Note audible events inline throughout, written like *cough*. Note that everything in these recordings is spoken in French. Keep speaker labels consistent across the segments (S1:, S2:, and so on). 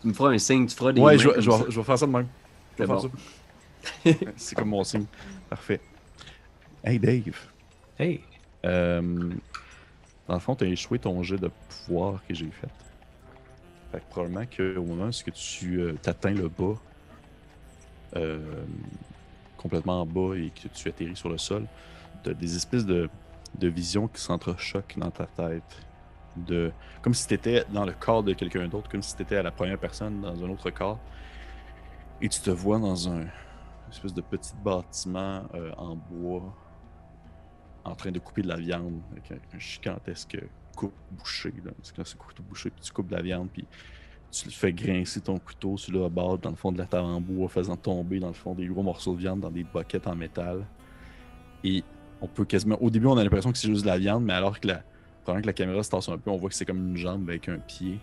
S1: Tu me feras un signe, tu feras des.
S2: Ouais, je, vais- je vais-
S1: ça.
S2: je vais faire ça de même. Je vais
S1: C'est
S2: faire
S1: bon.
S2: ça. *laughs* C'est comme mon signe. Parfait. Hey Dave.
S3: Hey.
S2: Euh, dans le fond, tu as échoué ton jet de pouvoir que j'ai fait. Fait que probablement qu'au moment où tu euh, t'atteins le bas, euh, complètement en bas et que tu atterris sur le sol, tu as des espèces de, de visions qui s'entrechoquent dans ta tête. De, comme si tu étais dans le corps de quelqu'un d'autre, comme si tu étais à la première personne dans un autre corps. Et tu te vois dans un espèce de petit bâtiment euh, en bois en train de couper de la viande avec un, gigantesque coupe bouché. Là. C'est quand c'est couteau bouché, puis tu coupes de la viande, puis tu le fais grincer ton couteau sur le bord dans le fond de la table en bois, faisant tomber dans le fond des gros morceaux de viande dans des boquettes en métal. Et on peut quasiment. Au début, on a l'impression que c'est juste de la viande, mais alors que la, pendant que la caméra se tasse un peu, on voit que c'est comme une jambe avec un pied.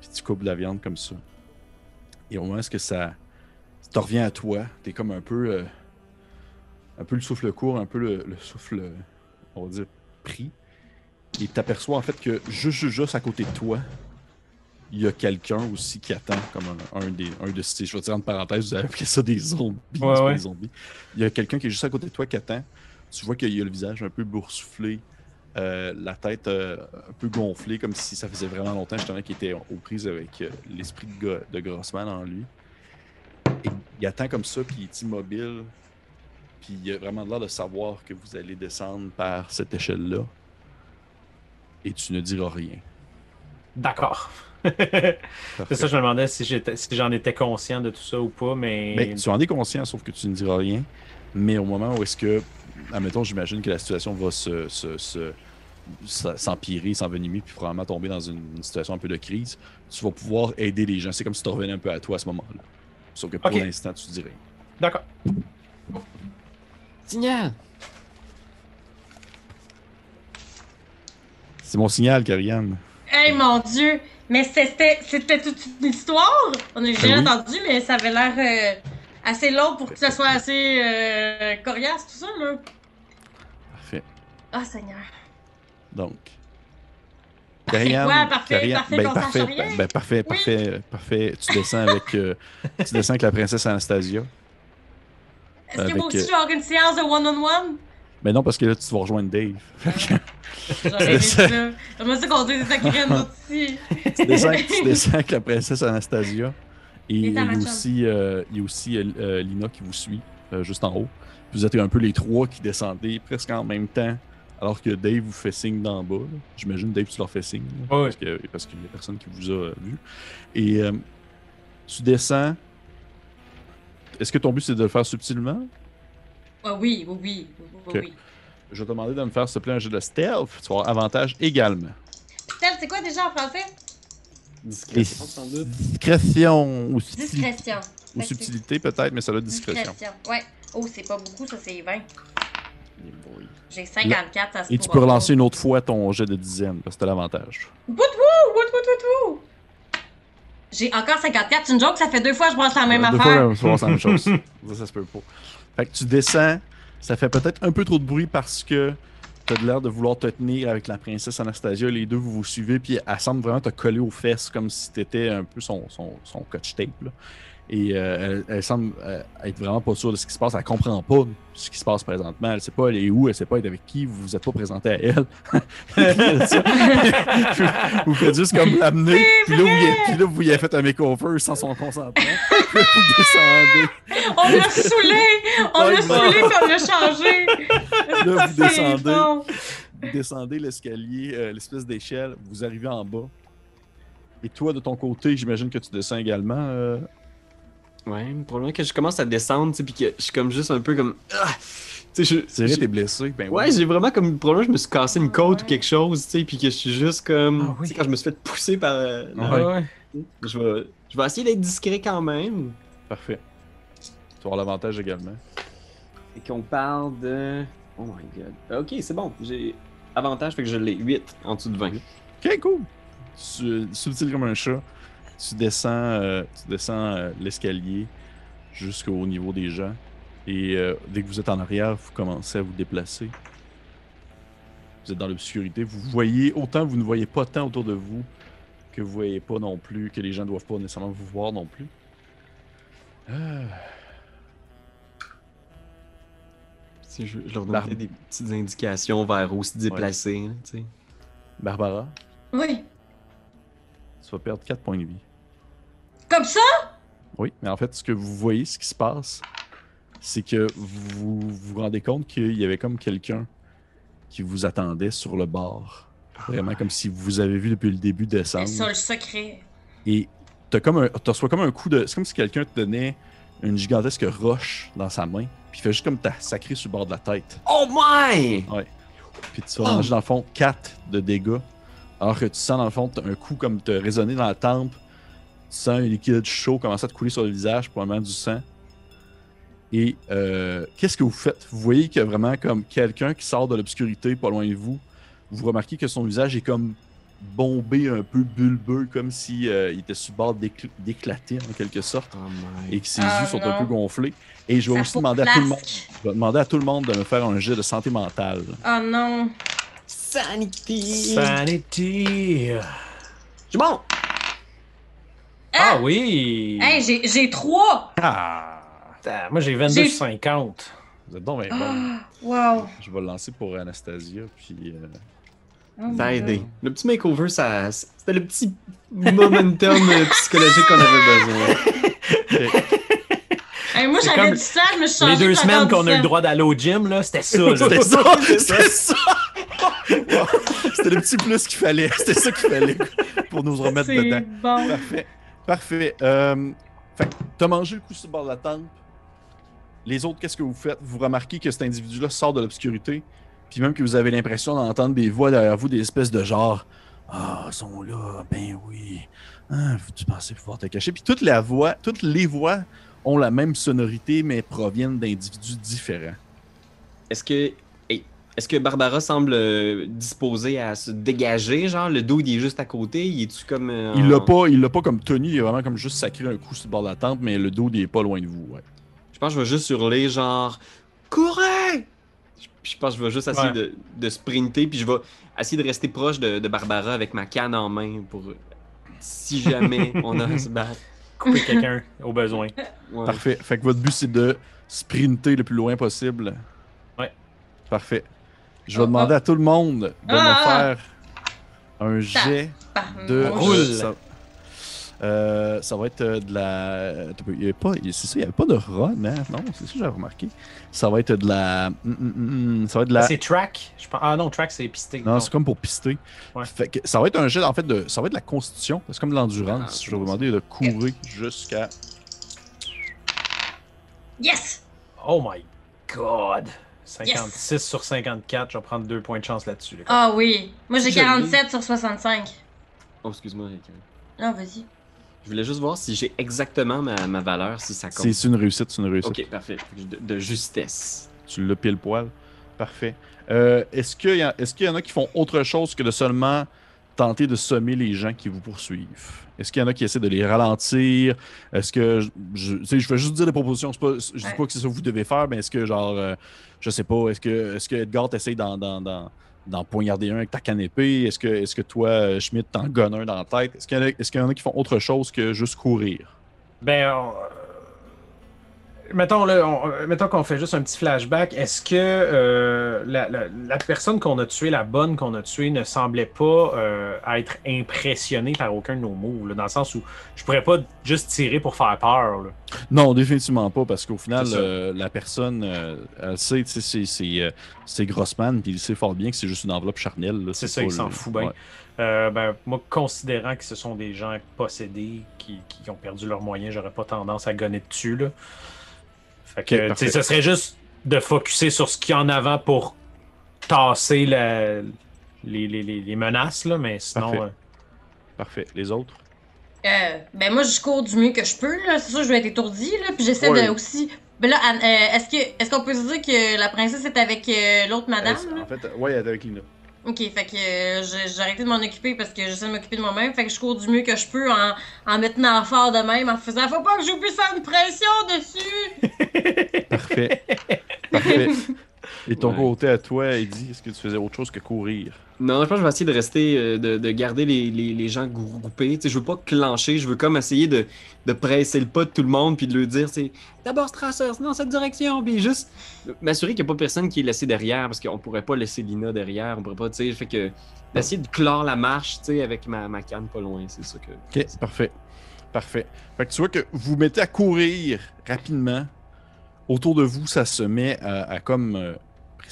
S2: Puis tu coupes la viande comme ça. Et au moment où est-ce que ça, te revient à toi, t'es comme un peu. euh, un peu le souffle court, un peu le, le souffle, on va dire, pris. Et t'aperçois en fait que juste, juste, à côté de toi, il y a quelqu'un aussi qui attend, comme un, un des, un de ces, je vais dire en parenthèse, vous avez appelé ça des zombies,
S3: Ouais,
S2: c'est pas
S3: ouais.
S2: des zombies. Il y a quelqu'un qui est juste à côté de toi qui attend. Tu vois qu'il a le visage un peu boursouflé, euh, la tête euh, un peu gonflée, comme si ça faisait vraiment longtemps justement qu'il était aux prises avec euh, l'esprit de, Grossman en lui. Et il attend comme ça, puis il est immobile, puis il a vraiment l'air de savoir que vous allez descendre par cette échelle-là. Et tu ne diras rien.
S3: D'accord. *laughs* c'est ça, je me demandais si j'étais, si j'en étais conscient de tout ça ou pas, mais.
S2: Mais tu en es conscient, sauf que tu ne diras rien. Mais au moment où est-ce que, admettons, j'imagine que la situation va se, se- se- s- s'empirer, s'envenimer, puis probablement tomber dans une, une situation un peu de crise, tu vas pouvoir aider les gens. C'est comme si tu revenais un peu à toi à ce moment-là. Sauf que pour l'instant, tu dis rien.
S3: D'accord.
S1: Signal!
S2: C'est mon signal, Karianne.
S4: Hey mon dieu! Mais c'était c'était toute une histoire! On a
S2: Ben
S4: jamais
S2: oui.
S4: entendu, mais ça avait l'air euh, assez long pour que ça soit assez euh, coriace, tout ça, là. Ah, Seigneur.
S2: Donc.
S4: Parfait, quoi? Parfait, parfait,
S2: ben, parfait,
S4: rien?
S2: ben, ben, parfait,
S4: Oui.
S2: parfait, parfait. Tu descends avec, euh, tu descends avec la princesse Anastasia.
S4: Est-ce que moi aussi,
S2: euh,
S4: je vais avoir une séance de one-on-one?
S2: Mais non, parce que là, tu vas rejoindre Dave. *laughs*
S4: J'aurais ça. J'aimerais ça qu'on dise des ici. *laughs*
S2: tu, descends, tu descends avec la princesse Anastasia. Et il y a aussi, euh, il y a aussi euh, euh, Lina qui vous suit, euh, juste en haut. Puis vous êtes un peu les trois qui descendez presque en même temps, alors que Dave vous fait signe d'en bas. J'imagine Dave, tu leur fais signe. là. Parce qu'il y a personne qui vous a euh, vu. Et euh, tu descends. Est-ce que ton but, c'est de le faire subtilement?
S4: Ah oui, oui, oui.
S2: Je vais te demander de me faire, s'il te plaît, un jeu de stealth. Tu vas avoir avantage également.
S4: Steph, c'est quoi déjà en français?
S1: Discrétion, sans doute.
S2: Discrétion ou,
S4: Discrétion.
S2: ou subtilité, peut-être, mais ça a discrétion.
S4: Discrétion. Ouais. Oh, c'est pas beaucoup, ça, c'est 20. J'ai 54, ça se
S2: Et tu peux relancer une autre fois ton jet de dizaine, parce que t'as l'avantage.
S4: Wout, wout, wout, wout, wout. J'ai encore 54. C'est une joke, ça fait deux fois que je brasse la même
S2: Deux
S4: affaire.
S2: fois, c'est la même chose. *laughs* ça, ça se peut pas. Fait que tu descends, ça fait peut-être un peu trop de bruit parce que t'as de l'air de vouloir te tenir avec la princesse Anastasia. Les deux, vous vous suivez, puis elle semble vraiment te coller aux fesses comme si t'étais un peu son, son, son coach tape. là. Et euh, elle, elle semble euh, être vraiment pas sûre de ce qui se passe. Elle comprend pas ce qui se passe présentement. Elle sait pas elle est où, elle sait pas être avec qui. Vous vous êtes pas présenté à elle. *laughs* *laughs* vous, faites juste comme l'amener. Puis là, vous là, vous y avez fait un makeover sans son consentement. *laughs* Vous descendez.
S4: On l'a saoulé! On l'a saoulé puis on l'a changé!
S2: Là, vous descendez.
S4: bon.
S2: Vous descendez l'escalier, euh, l'espèce d'échelle, vous arrivez en bas. Et toi, de ton côté, j'imagine que tu descends également.
S1: Ouais, probablement que je commence à descendre, tu sais, puis que je suis comme juste un peu comme. Ah! Tu sais, je.
S2: C'est vrai,
S1: je-
S2: t'es blessé. Ben
S1: Ouais, j'ai vraiment comme. Probablement, je me suis cassé une côte
S4: Ouais.
S1: ou quelque chose, tu sais, puis que je suis juste comme.
S3: Ah oui.
S1: Tu sais, quand je me suis fait pousser par. euh,
S2: Ouais.
S3: Ouais,
S1: je, vais, je vais essayer d'être discret quand même.
S2: Parfait. Tu vas avoir l'avantage également.
S1: Et qu'on parle de. Oh my god. Ok, c'est bon. J'ai avantage, fait que je l'ai 8 en dessous de 20.
S2: Ok, cool. Subtil comme un chat. Tu descends, euh, tu descends euh, l'escalier jusqu'au niveau des gens. Et euh, dès que vous êtes en arrière, vous commencez à vous déplacer. Vous êtes dans l'obscurité. Vous voyez, autant vous ne voyez pas tant autour de vous que vous voyez pas non plus, que les gens doivent pas nécessairement vous voir non plus. Ah,
S1: Si je, je leur donnais des petites indications vers où se déplacer. hein.
S2: Barbara,
S4: Oui.
S2: Tu vas perdre 4 points de vie.
S4: Comme ça?
S2: Oui, mais en fait, ce que vous voyez, ce qui se passe, c'est que vous vous rendez compte qu'il y avait comme quelqu'un qui vous attendait sur le bord. Vraiment comme si vous avez vu depuis le début
S4: C'est
S2: descendre.
S4: ça le secret?
S2: Et t'as comme un, t'as reçois comme un coup de. C'est comme si quelqu'un te donnait une gigantesque roche dans sa main, puis il fait juste comme t'as sacré sur le bord de la tête.
S1: Oh my!
S2: Puis tu vas manger dans le fond 4 de dégâts. Alors que tu sens dans le fond un coup comme te résonner dans la tempe. Tu sens un liquide chaud commencer à te couler sur le visage, probablement du sang. Et euh, qu'est-ce que vous faites? Vous voyez qu'il y a vraiment comme quelqu'un qui sort de l'obscurité pas loin de vous. Vous remarquez que son visage est comme bombé, un peu bulbeux, comme si euh, il était sur le bord d'écl- d'éclater en quelque sorte.
S1: Oh my.
S2: Et que ses
S4: Ah,
S2: yeux sont un peu gonflés. Et je vais
S4: Ça
S2: aussi demander à tout le monde. Je vais demander à tout le monde de me faire un jet de santé mentale.
S4: Oh non.
S1: Sanity!
S3: Sanity!
S1: C'est bon!
S3: Ah oui!
S4: Hey, j'ai- j'ai trois.
S2: Ah!
S3: Putain, Moi j'ai 22
S4: J'ai-
S3: sur 50.
S2: Vous êtes donc bien bon.
S4: Ah, wow.
S2: Je vais le lancer pour Anastasia, puis... euh,
S4: Oh my
S1: Ça a
S4: God.
S1: aidé. Le petit makeover, ça, c'était le petit *laughs* momentum euh, psychologique qu'on avait besoin. *laughs*
S4: j'avais
S3: comme
S4: du sang, je me suis changé
S3: Les deux
S4: de
S3: semaines qu'on a eu le droit d'aller au gym, là, c'était ça.
S2: C'était ça! *laughs*
S1: C'est
S2: C'était ça! *laughs* C'était le petit plus qu'il fallait. *laughs* C'était ça qu'il fallait pour nous remettre dedans.
S4: bon.
S2: Parfait. Parfait. Euh, fait t'as mangé le coup sur le bord de la tempe. Les autres, qu'est-ce que vous faites? Vous remarquez que cet individu-là sort de l'obscurité. Puis même que vous avez l'impression d'entendre des voix derrière vous, des espèces de genre Ah, ils sont là, ben oui. Ah, tu pensais pouvoir te cacher. Puis voix, toutes les voix ont la même sonorité, mais proviennent d'individus différents.
S1: Est-ce que. hey, Est-ce que Barbara semble euh, disposée à se dégager? Genre, le dude, il est juste à côté. Il est-tu comme. euh,
S2: Il l'a pas, il l'a pas comme tenu, il a vraiment comme juste sacré un coup sur le bord de la tempe, mais le dos il est pas loin de vous. Ouais.
S1: Je pense que je vais juste hurler, genre. Courez! Je- Je pense que je vais juste essayer
S3: Ouais.
S1: de, de sprinter, puis je vais essayer de rester proche de, de Barbara avec ma canne en main pour. euh, Si jamais on a à se battre.
S3: Couper quelqu'un au besoin.
S1: Ouais.
S2: Parfait. Fait que votre but, c'est de sprinter le plus loin possible.
S3: Ouais.
S2: Parfait. Je vais
S4: Oh,
S2: demander
S4: oh.
S2: à tout le monde de
S4: Ah,
S2: me
S4: ah.
S2: faire un jet de.
S3: Roule.
S2: Euh, ça va être euh, de la. peu, il avait pas- C'est ça, il n'y avait pas de run, hein? Non, c'est ça que j'avais remarqué. Ça va être de la. hum, hum, hum, Ça va être de la.
S3: C'est track. Je pense... Ah non, track c'est pisté.
S2: Non, c'est comme pour pister.
S3: Ouais.
S2: Fait que ça va être un jet, en fait, de. Ça va être de la constitution. C'est comme de l'endurance.
S1: Ah,
S2: je vais vous demander de courir jusqu'à.
S4: Yes!
S3: Oh my god. 56 sur 54, je vais prendre 2 points de chance là-dessus. les gars.
S4: Ah oui. Moi, j'ai
S1: Je l'ai.
S4: 47 sur 65.
S1: Oh, excuse-moi. Rick.
S4: Ah, vas-y.
S1: Je voulais juste voir si j'ai exactement ma, ma valeur, si ça compte.
S2: C'est c'est une réussite, c'est une réussite.
S1: Ok, parfait. De, de justesse.
S2: Tu l'as pile poil. Parfait. Euh, Est-ce qu'il y, a- est-ce qu'il y en a qui font autre chose que de seulement tenter de sommer les gens qui vous poursuivent? Est-ce qu'il y en a qui essaient de les ralentir? Est-ce que. Je, je, tu sais, je vais juste dire des propositions. c'est Pas, je dis pas que c'est ça que vous devez faire, mais est-ce que, genre. euh, je sais pas. Est-ce que, est que Edgar t'essaye d'en, d'en- d'en poignarder un avec ta canne épée? Est-ce que, est que toi, euh, Schmidt, t'en gonnes un dans la tête? Est-ce qu'il y, en a- est-ce qu'il y en a qui font autre chose que juste courir?
S3: Ben, mettons, là, on- euh, mettons qu'on fait juste un petit flashback. Est-ce que euh, la, la- la personne qu'on a tuée, la bonne qu'on a tuée, ne semblait pas euh, être impressionnée par aucun de nos moves, là, dans le sens où je pourrais pas juste tirer pour faire peur. là.
S2: Non, définitivement pas, parce qu'au final, euh, la personne, elle sait, c'est- Grossman, puis il sait fort bien que c'est juste une enveloppe charnelle.
S3: C'est ça, il s'en fout bien.
S2: ouais.
S3: Euh, ben, moi, considérant que ce sont des gens possédés qui, qui ont perdu leurs moyens, j'aurais pas tendance à gonner dessus. Là. Fait que,
S2: Ok,
S3: tu
S2: parfait.
S3: sais, ce serait juste de focuser sur ce qu'il y a en avant pour tasser la- les, les- les- les menaces, là, mais sinon.
S2: Parfait.
S3: euh,
S2: Parfait. Les autres?
S4: Euh, ben moi, je cours du mieux que je peux, là. C'est sûr, je vais être étourdie, là. Puis j'essaie
S2: Ouais.
S4: de aussi. Ben là, euh, est-ce que est-ce qu'on peut se dire que la princesse est avec euh, l'autre madame? Là?
S2: en fait, ouais, elle est avec Lina.
S4: Ok, fait que euh, j'ai arrêté de m'en occuper parce que j'essaie de m'occuper de moi-même. Fait que je cours du mieux que je peux en, en me tenant fort de même, en faisant Faut pas que j'oublie faire une pression dessus! *laughs*
S2: Parfait. *laughs* Parfait. Et ton
S1: Ouais.
S2: côté à toi, Eddie, est-ce que tu faisais autre chose que courir?
S1: Non, je pense que je vais essayer de rester, euh, de, de garder les, les, les gens groupés. Tu sais, je veux pas clencher, je veux comme essayer de, de presser le pas de tout le monde puis de leur dire, c'est d'abord Strasser, sinon cette direction, puis juste m'assurer qu'il n'y a pas personne qui est laissé derrière parce qu'on pourrait pas laisser Lina derrière, on pourrait pas, tu sais, fait que d'essayer de clore la marche, tu sais, avec ma, ma canne pas loin, c'est ça que.
S2: Ok, parfait. Parfait. Fait que tu vois que vous mettez à courir rapidement. Autour de vous, ça se met à, à comme euh,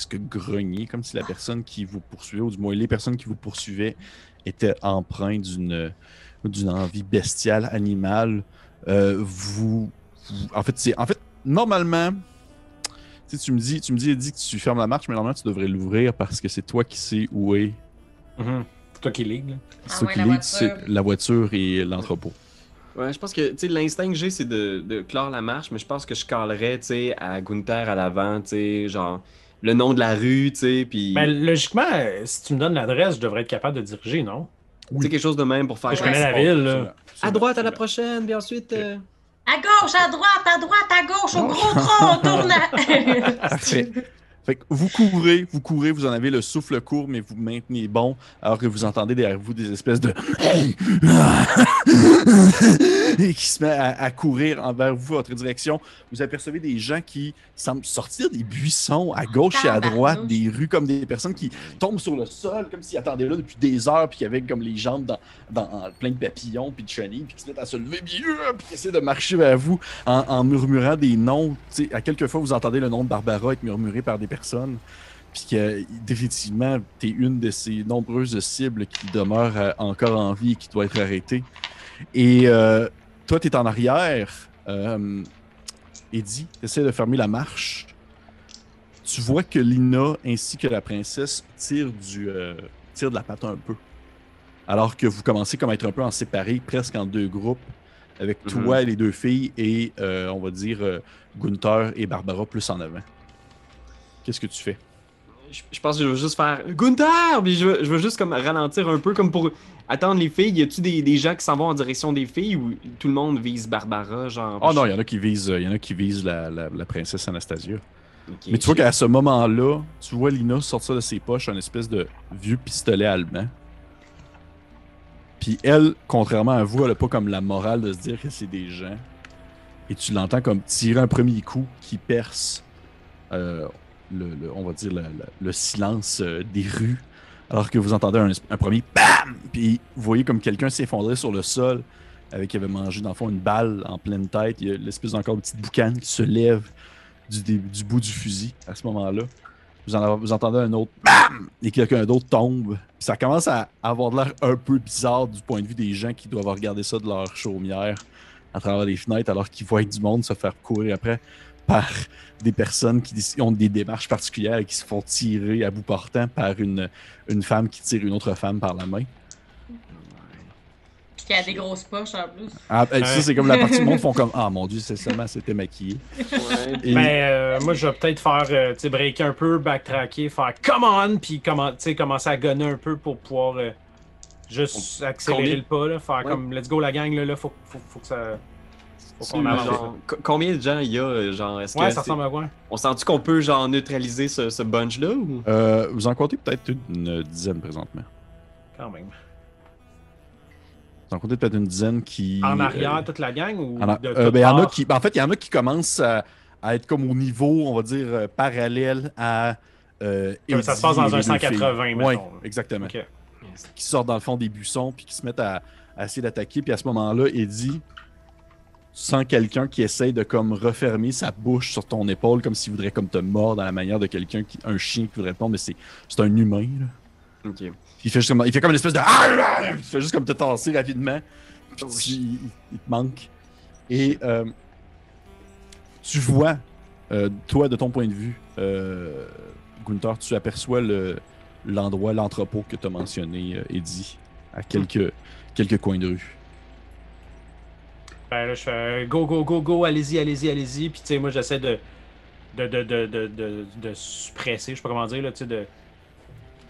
S2: presque grogner, comme si la personne qui vous poursuivait, ou du moins les personnes qui vous poursuivaient, étaient empreintes d'une d'une envie bestiale, animale. Euh, vous, vous- en fait, c'est en fait normalement. Tu me dis, tu me dis, Eddie, que tu fermes la marche, mais normalement tu devrais l'ouvrir parce que c'est toi qui sais où est.
S3: Mhm. C'est toi qui ligue, là.
S4: Ah
S2: C'est toi qui
S4: voiture.
S2: c'est la voiture et l'entrepôt.
S1: Ouais, je pense que, tu sais, l'instinct que j'ai, c'est de, de clore la marche, mais je pense que je calerais, tu sais, à Gunther à l'avant, tu sais, genre, le nom de la rue, tu sais, puis.
S3: Ben, logiquement, euh, si tu me donnes l'adresse, je devrais être capable de diriger, non?
S1: Tu sais, quelque chose de même pour faire.
S3: Je connais la ville, là.
S1: À droite à la prochaine, puis ensuite. euh,
S4: À gauche, à droite, à droite, à gauche, au gros tronc, on tourne à... *laughs*
S2: Parfait. Fait que vous courez, vous courez, vous en avez le souffle court, mais vous maintenez bon, alors que vous entendez derrière vous des espèces de. *laughs* et qui se met à, à courir envers vous, votre direction. Vous apercevez des gens qui semblent sortir des buissons à gauche et à droite, des rues, comme des personnes qui tombent sur le sol, comme s'ils attendaient là depuis des heures, puis qui avaient comme les jambes dans, dans plein de papillons, puis de chenilles, puis qui se mettent à se lever, puis, euh, puis qui essaient de marcher vers vous en, en murmurant des noms. Tu sais, à quelques fois, vous entendez le nom de Barbara être murmuré par des personnes. Puis que, définitivement, tu es une de ces nombreuses cibles qui demeure euh, encore en vie et qui doit être arrêtée. Et euh, toi, tu es en arrière. Euh, Eddie, tu essaies de fermer la marche. Tu vois que Lina ainsi que la princesse tirent, du, euh, tirent de la patte un peu. Alors que vous commencez comme à être un peu en séparés, presque en deux groupes, avec
S1: Mhm.
S2: toi et les deux filles et, on va dire, Gunther et Barbara plus en avant. Qu'est-ce que tu fais?
S1: Je, je pense que je veux juste faire Gunther! Puis je veux, je veux juste comme ralentir un peu, comme pour attendre les filles. Y a-tu des, des gens qui s'en vont en direction des filles ou tout le monde vise Barbara? Genre?
S2: Oh non, il y en a qui visent, il y en a qui visent la, la- la princesse Anastasia. Mais tu vois qu'à ce moment-là, tu vois Lina sortir de ses poches un espèce de vieux pistolet allemand. Puis elle, contrairement à vous, elle a pas comme la morale de se dire que c'est des gens. Et tu l'entends comme tirer un premier coup qui perce, euh, le, on va dire, le, le- le silence euh, des rues. Alors que vous entendez un, premier BAM! Puis vous voyez comme quelqu'un s'effondrer sur le sol avec qui avait mangé dans le fond une balle en pleine tête. Il y a l'espèce d'encore de petite boucane qui se lève du, bout du fusil à ce moment-là. Vous, en- vous entendez un autre BAM! Et quelqu'un d'autre tombe. Ça commence à avoir l'air un peu bizarre du point de vue des gens qui doivent regarder ça de leur chaumière à travers les fenêtres alors qu'ils voient du monde se faire courir après par des personnes qui ont des démarches particulières et qui se font tirer à bout portant par une, une femme qui tire une autre femme par la main.
S4: Puis qui a des grosses poches en plus.
S2: Ah, ben,
S3: Ouais.
S2: Ça, c'est comme la partie du monde *laughs* font comme Ah mon dieu, c'est seulement c'était maquillé.
S1: Ouais.
S2: Et-
S3: Ben, euh, moi, je vais peut-être faire, euh, tu sais, breaker un peu, backtracker, faire come on, puis commen- tu sais, commencer à gunner un peu pour pouvoir euh, juste accélérer
S1: combien-
S3: le pas, là, faire
S1: Ouais.
S3: comme let's go la gang, là, là faut, faut, faut que ça. Faut qu'on
S1: Tu-
S3: avance.
S1: genre, co- combien de gens il y a? euh, Genre, est-ce
S3: Ouais,
S1: que
S3: ça
S1: c'est-
S3: ressemble à quoi?
S1: on sent-tu qu'on peut genre neutraliser ce, ce bunch-là ou?
S2: Euh, vous en comptez peut-être une dizaine présentement.
S3: Quand même.
S2: Vous en comptez peut-être une dizaine qui.
S3: En
S2: euh,
S3: arrière, toute la gang ou
S2: en a-
S3: de
S2: euh,
S3: toutes
S2: ben, il y en a
S3: parts?
S2: qui. ben, en fait, il y en a qui commencent à, à être comme au niveau, on va dire, euh, parallèle à. euh,
S3: Comme ça se
S2: Eddie
S3: passe dans
S2: et
S3: un
S2: les deux
S3: 180,
S2: filles.
S3: mettons,
S2: Ouais,
S3: là.
S2: exactement.
S3: Ok.
S2: Qui sortent dans le fond des buissons puis qui se mettent à, à essayer d'attaquer. Puis à ce moment-là, Eddie, tu sens quelqu'un qui essaye de comme refermer sa bouche sur ton épaule comme s'il voudrait comme te mordre à la manière de quelqu'un qui. un chien qui voudrait te mordre, mais c'est c'est un humain. Là. Il fait, juste comme, il fait comme une espèce de. Il fait juste comme te tasser rapidement. Puis tu- il, il te manque. Et euh, tu vois, euh, toi, de ton point de vue, euh, Gunther, tu aperçois le- l'endroit, l'entrepôt que tu as mentionné, euh, Eddie, à quelques, quelques coins de rue.
S3: Ben là, je fais euh, go, go, go, go, allez-y, allez-y, allez-y. Puis, tu sais, moi, j'essaie de de, de, de, de, de, de suppresser, je sais pas comment dire, là, tu sais, de.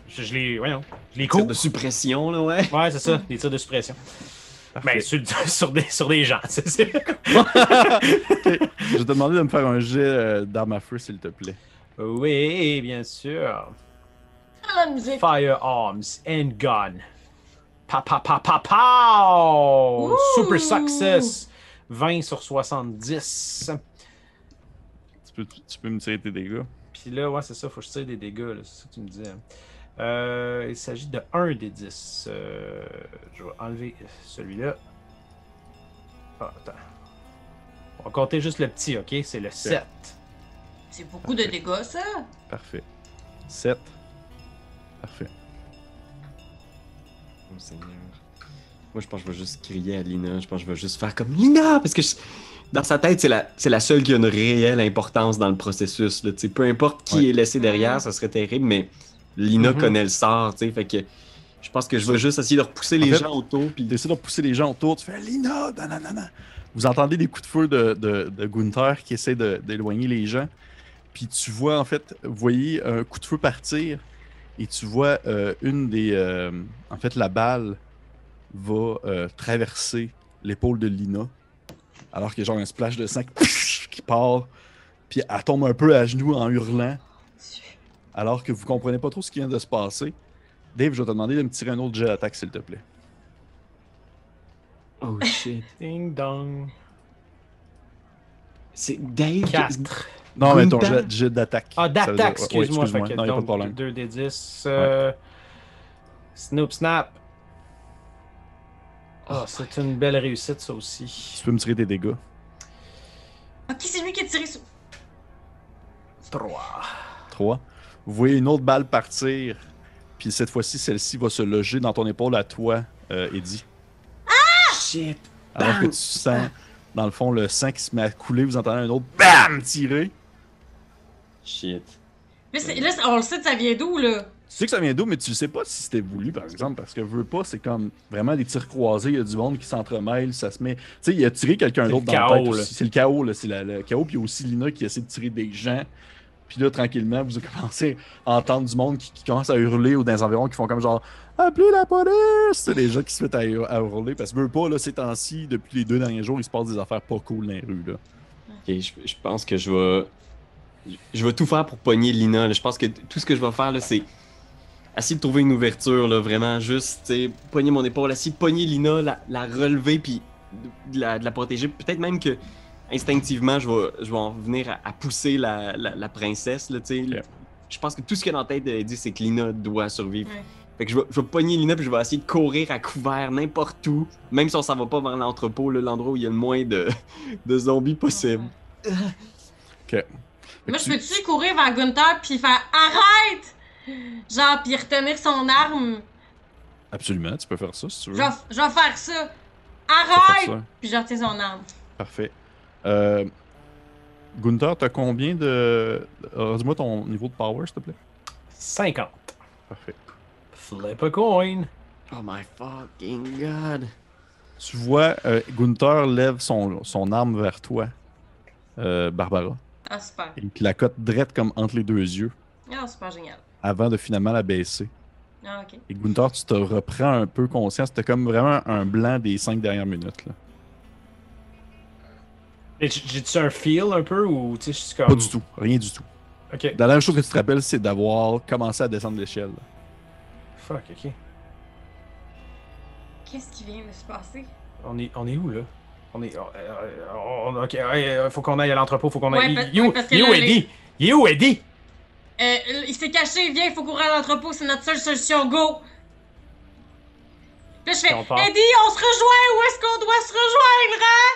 S3: Je, je les. Voyons, je les coupe.
S1: de suppression, là, ouais.
S3: Ouais, c'est ça, des tirs de suppression.
S2: Parfait.
S3: Ben, sur, *laughs* sur, des, sur des gens, *laughs* c'est c'est-
S2: Ok. Je vais te demander de me faire un jet euh, d'arme à feu, s'il te plaît.
S3: Oui, bien sûr.
S4: Ah, la musique.
S3: Firearms and gun. Pa pa pa pa!
S4: Ouh!
S3: Super success. 20 sur 70.
S2: Tu peux, tu peux me tirer tes dégâts.
S3: Puis là, ouais, c'est ça, faut que je tire des dégâts, là, c'est ça que tu me disais. Euh, il s'agit de 1 des 10. Euh, je vais enlever celui-là. Ah, attends. On va compter juste le petit, ok? C'est le 7.
S4: C'est beaucoup de dégâts, ça?
S2: Parfait. 7. Parfait.
S1: Oh, Seigneur. Moi, je pense que je vais juste crier à Lina. Je pense que je vais juste faire comme Lina! Parce que je- dans sa tête, c'est la, la seule qui a une réelle importance dans le processus. Là, peu importe qui
S2: Ouais.
S1: est laissé derrière, ça serait terrible, mais Lina
S3: Mhm.
S1: connaît le sort. Fait que je pense que je vais juste essayer de repousser les
S2: fait,
S1: gens autour. Puis...
S2: Tu essaies de pousser les gens autour, tu fais Lina, nanana. Vous entendez des coups de feu de, de, de Gunther qui essaie d'éloigner les gens. Puis tu vois, en fait, vous voyez un coup de feu partir et tu vois euh, une des. euh, en fait, la balle va euh, traverser l'épaule de Lina. Alors qu'il y a genre un splash de sang qui *laughs* qui part. Puis elle tombe un peu à genoux en hurlant. Alors que vous comprenez pas trop ce qui vient de se passer. Dave, je vais te demander de me tirer un autre jet d'attaque, s'il te plaît.
S1: Oh *laughs* shit.
S3: Ding dong.
S1: C'est Dave.
S3: 4.
S2: Non, mais ton jet, jet d'attaque.
S3: Ah, d'attaque,
S2: dire- ouais,
S3: excuse-moi.
S2: excuse-moi.
S3: fait que
S2: Non, y a pas de problème.
S3: 2 des 10. Euh... Snoop Snap. Ah, c'est une belle réussite, ça aussi.
S2: Tu peux me tirer tes dégâts.
S4: Ok, c'est lui qui a tiré sur.
S3: 3.
S2: 3. Vous voyez une autre balle partir. Puis cette fois-ci, celle-ci va se loger dans ton épaule à toi, euh, Eddie.
S1: Shit.
S2: Alors que tu sens, dans le fond, le sang qui se met à couler. Vous entendez un autre BAM tirer.
S1: Shit.
S4: Là, c'est- là, c'est- on le sait, ça vient d'où, là?
S2: Tu sais que ça vient d'où, mais tu sais pas si c'était voulu, par exemple, parce que veux pas, c'est comme vraiment des tirs croisés, il y a du monde qui s'entremêle, ça se met. Tu sais, il a tiré quelqu'un
S3: C'est
S2: d'autre dans la
S3: chaos,
S2: tête
S3: là.
S2: aussi. C'est le chaos, là. C'est la- le chaos, puis il y a aussi Lina qui essaie de tirer des gens. Puis là, tranquillement, vous commencez à entendre du monde qui, qui commence à hurler ou dans les environs qui font comme genre Appelez la police! C'est des gens qui se mettent à, hur- à hurler parce que veux pas, là, ces temps-ci, depuis les deux derniers jours, il se passe des affaires pas cool dans les rues, là.
S1: Ok, je, je pense que je vais. Je vais tout faire pour pogner Lina. là. Je pense que tout ce que je vais faire, là, c'est essayer de trouver une ouverture, là, vraiment. Juste, tu sais, pogner mon épaule, essayer de pogner Lina, la, la relever, puis de la, de la protéger. Peut-être même que instinctivement, je vais, je vais en venir à, à pousser la, la, la princesse, là, tu sais.
S2: Ok.
S1: Je pense que tout ce qu'il y a dans la tête d'Eddie, c'est que Lina doit survivre.
S4: Ouais.
S1: Fait que je vais, je vais pogner Lina, puis je vais essayer de courir à couvert n'importe où, même si on s'en va pas vers l'entrepôt, l'endroit où il y a le moins de, *laughs* de zombies possible.
S2: Ok. Fait
S4: Moi, je
S2: tu-
S4: peux-tu courir vers Gunther puis faire Arrête! Genre, puis retenir son arme.
S2: Absolument, tu peux faire ça si tu veux.
S4: Je vais, je vais faire ça.
S2: Faire
S4: Arrête!
S2: ça.
S4: Puis je retiens son arme.
S2: Parfait. Euh, Gunther, t'as combien de. euh, Dis-moi ton niveau de power, s'il te plaît?
S3: 50.
S2: Parfait.
S3: Flip a coin.
S1: Oh my fucking god.
S2: Tu vois, euh, Gunther lève son, son arme vers toi, euh, Barbara.
S4: Ah, super.
S2: Et il la cote drette comme entre les deux yeux,
S4: Ah, super génial.
S2: Avant de finalement la baisser.
S4: Ah, ok.
S2: Et Gunther, tu te reprends un peu conscience. T'as comme vraiment un blanc des cinq dernières minutes. Là.
S3: J'ai-tu un feel un peu ou tu sais, je suis comme.
S2: Pas du tout, rien du tout.
S3: Ok.
S2: La dernière chose que tu te rappelles, c'est d'avoir commencé à descendre l'échelle.
S3: Fuck, ok.
S4: Qu'est-ce qui vient de se passer?
S3: On est, on est où là? On est. on- euh, on- ok, ouais, euh, faut qu'on aille à l'entrepôt, faut qu'on aille.
S4: ouais, parce
S3: est où
S4: là,
S3: Eddie où Eddie
S4: Euh, il s'est caché, viens, il faut courir à l'entrepôt, c'est notre seule solution, go! Là, je fais,
S3: On.
S4: Eddie, on se rejoint, où est-ce qu'on doit se rejoindre, hein?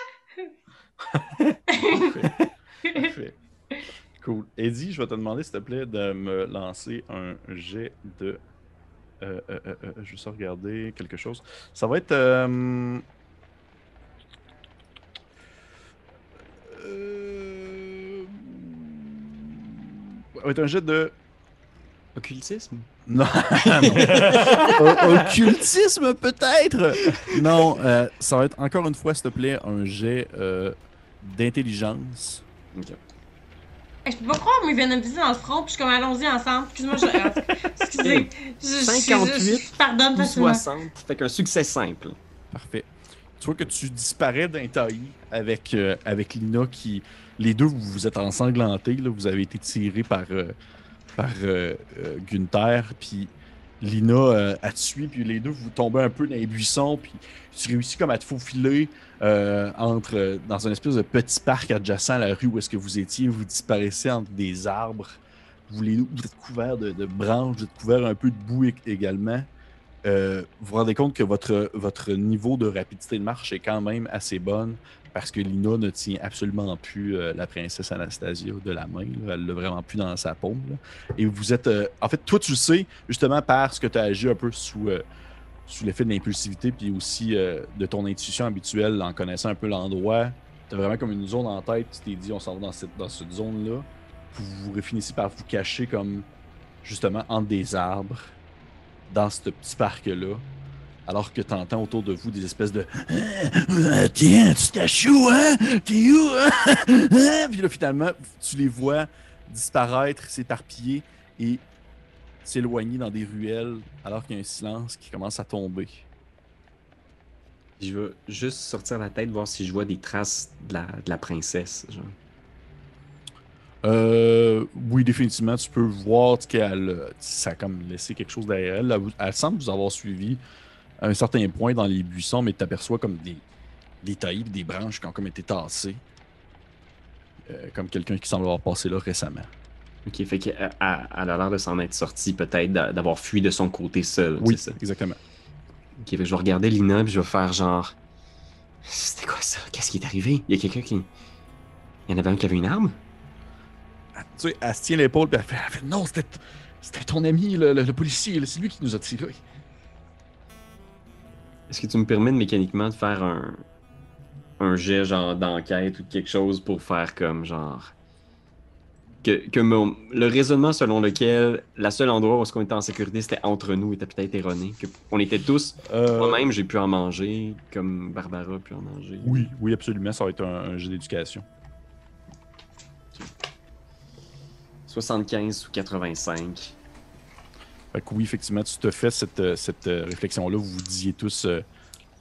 S2: Parfait. Cool. Eddie, je vais te demander, s'il te plaît, de me lancer un jet de. Euh, euh, euh, euh, je vais juste regarder quelque chose. Ça va être. euh, euh, Ça va être un jet de.
S1: Occultisme?
S2: Non. *laughs* Occultisme, peut-être? Non, euh, ça va être encore une fois, s'il te plaît, un jet euh, d'intelligence.
S4: Hey, je peux pas croire, mais il vient de me viser dans le front, puis je suis comme, allons-y ensemble. Excuse-moi, je... Excusez. Je- je- je-
S1: 58
S4: je- je pardonne
S1: Ou
S4: facilement.
S1: 60. Fait qu'un succès simple.
S2: Parfait. Tu vois que tu disparais d'un taillis avec, euh, avec Lina qui. Les deux, vous, vous êtes ensanglantés. Vous avez été tirés par, euh, par euh, Gunther. Puis Lina a tué. Puis les deux, vous tombez un peu dans les buissons. Puis tu réussis comme à te faufiler entre, dans un espèce de petit parc adjacent à la rue où est-ce que vous étiez. Vous disparaissez entre des arbres. Vous, les, vous êtes couverts de, de branches. Vous êtes couverts un peu de boue ég- également. Euh, vous vous rendez compte que votre, niveau de rapidité de marche est quand même assez bonne parce que Lina ne tient absolument plus euh, la princesse Anastasia de la main. là. Elle l'a vraiment plus dans sa paume. Et vous êtes. euh, en fait, toi, tu le sais, justement, parce que tu as agi un peu sous, l'effet de l'impulsivité, puis aussi de ton intuition habituelle en connaissant un peu l'endroit. Tu as vraiment comme une zone en tête, tu t'es dit, on s'en va dans cette, dans cette zone-là. Vous, vous finissez par vous cacher comme justement entre des arbres dans ce petit parc-là. Alors que tu entends autour de vous des espèces de Ah, Tiens, tu te caches où, hein? T'es où, hein? *laughs* Puis là, finalement, tu les vois disparaître, s'éparpiller et s'éloigner dans des ruelles alors qu'il y a un silence qui commence à tomber.
S1: Je vais juste sortir la tête, voir si je vois des traces de la, de la princesse. Genre.
S2: Euh, oui, définitivement, tu peux voir qu'elle euh, ça a comme laissé quelque chose derrière elle. Elle, semble vous avoir suivi à un certain point dans les buissons, mais tu aperçois comme des, des taillis, des branches qui ont comme été tassées. Euh, comme quelqu'un qui semble avoir passé là récemment.
S1: Ok, fait qu'elle elle- elle a l'air de s'en être sortie, peut-être d'a- d'avoir fui de son côté seul.
S2: Oui,
S1: ça.
S2: exactement.
S1: Ok, fait que je vais regarder Lina puis je vais faire genre. C'était quoi ça? Qu'est-ce qui est arrivé? Il y a quelqu'un qui. Il y en avait un qui avait une arme?
S2: Tu sais, elle se tient l'épaule puis elle fait, elle fait, Non, c'était c'était ton ami, le, le- le policier, c'est lui qui nous a tiré.
S1: Est-ce que tu me permets de mécaniquement de faire un. un jet genre d'enquête ou quelque chose pour faire comme genre. Que, que mon- le raisonnement selon lequel la seule endroit où on était en sécurité c'était entre nous était peut-être erroné. Que on était tous.
S2: Euh,
S1: Moi-même j'ai pu en manger, comme Barbara a pu en manger.
S2: Oui, oui, absolument, ça va être un, un jeu d'éducation.
S1: 75 ou 85.
S2: Fait que oui, effectivement, tu te fais cette, euh, cette euh, réflexion-là. Vous vous disiez tous, euh,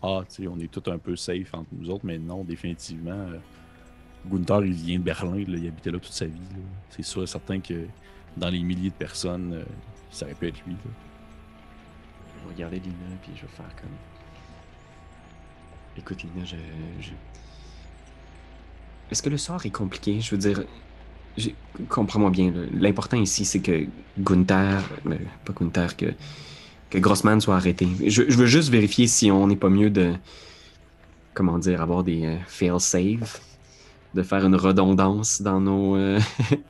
S2: ah, tu sais, on est tous un peu safe entre nous autres, mais non, définitivement. euh, Gunther, il vient de Berlin, là, il habitait là toute sa vie. C'est sûr et certain que dans les milliers de personnes, euh, ça aurait pu être lui. là.
S1: Je vais regarder Lina puis je vais faire comme. Écoute Lina, je. je- Est-ce que le sort est compliqué? Je veux dire. Comprends-moi bien. L'important ici, c'est que Gunther. euh, pas Gunther, que. Que Grossman soit arrêté. Je, veux juste vérifier si on n'est pas mieux de. Comment dire, avoir des euh, fail-save. De faire une redondance dans nos. euh,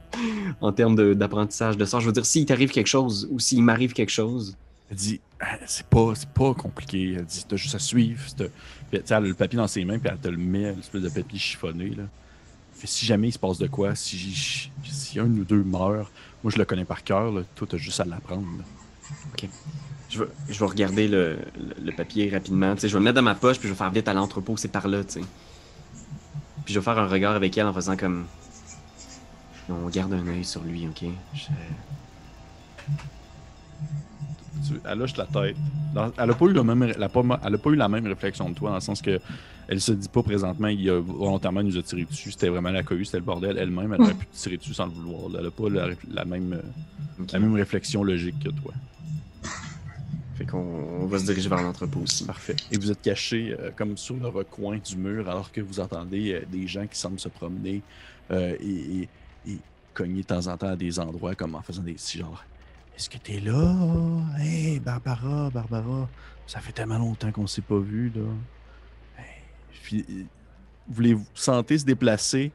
S1: *laughs* en termes de- d'apprentissage de sort. Je veux dire, s'il t'arrive quelque chose ou s'il m'arrive quelque chose.
S2: Elle dit, c'est pas, pas compliqué. Elle dit, t'as juste à suivre. de- Puis, elle a le papier dans ses mains, puis elle te le met, une espèce de papier chiffonné. Là. Fait, si jamais il se passe de quoi, si, j- si un ou deux meurt, moi je le connais par cœur, là, toi t'as juste à l'apprendre. là.
S1: Je vais, je vais regarder le, le- le papier rapidement. tu sais, je vais le mettre dans ma poche, puis je vais faire vite à l'entrepôt, c'est par là, tu sais. Puis je vais faire un regard avec elle en faisant comme. On garde un œil sur lui, ok? Je-
S2: Tu- elle hoche la tête. Dans- elle a pas eu le même, elle a pas, elle a pas eu la même réflexion que toi, dans le sens que elle se dit pas présentement, il a volontairement nous a tiré dessus. C'était vraiment la cohue, c'était le bordel. Elle-même, elle aurait pu tirer dessus sans le vouloir. Elle a pas la, la même, euh, la même réflexion logique que toi. *laughs*
S1: Fait qu'on on va se diriger vers l'entrepôt aussi.
S2: Parfait. Et vous êtes caché euh, comme sur le recoin du mur alors que vous entendez euh, des gens qui semblent se promener euh, et, et- et cogner de temps en temps à des endroits comme en faisant des petits genre Est-ce que t'es là? Hey Barbara, Barbara, ça fait tellement longtemps qu'on s'est pas vu là. Hey. Puis, euh, vous les sentez se déplacer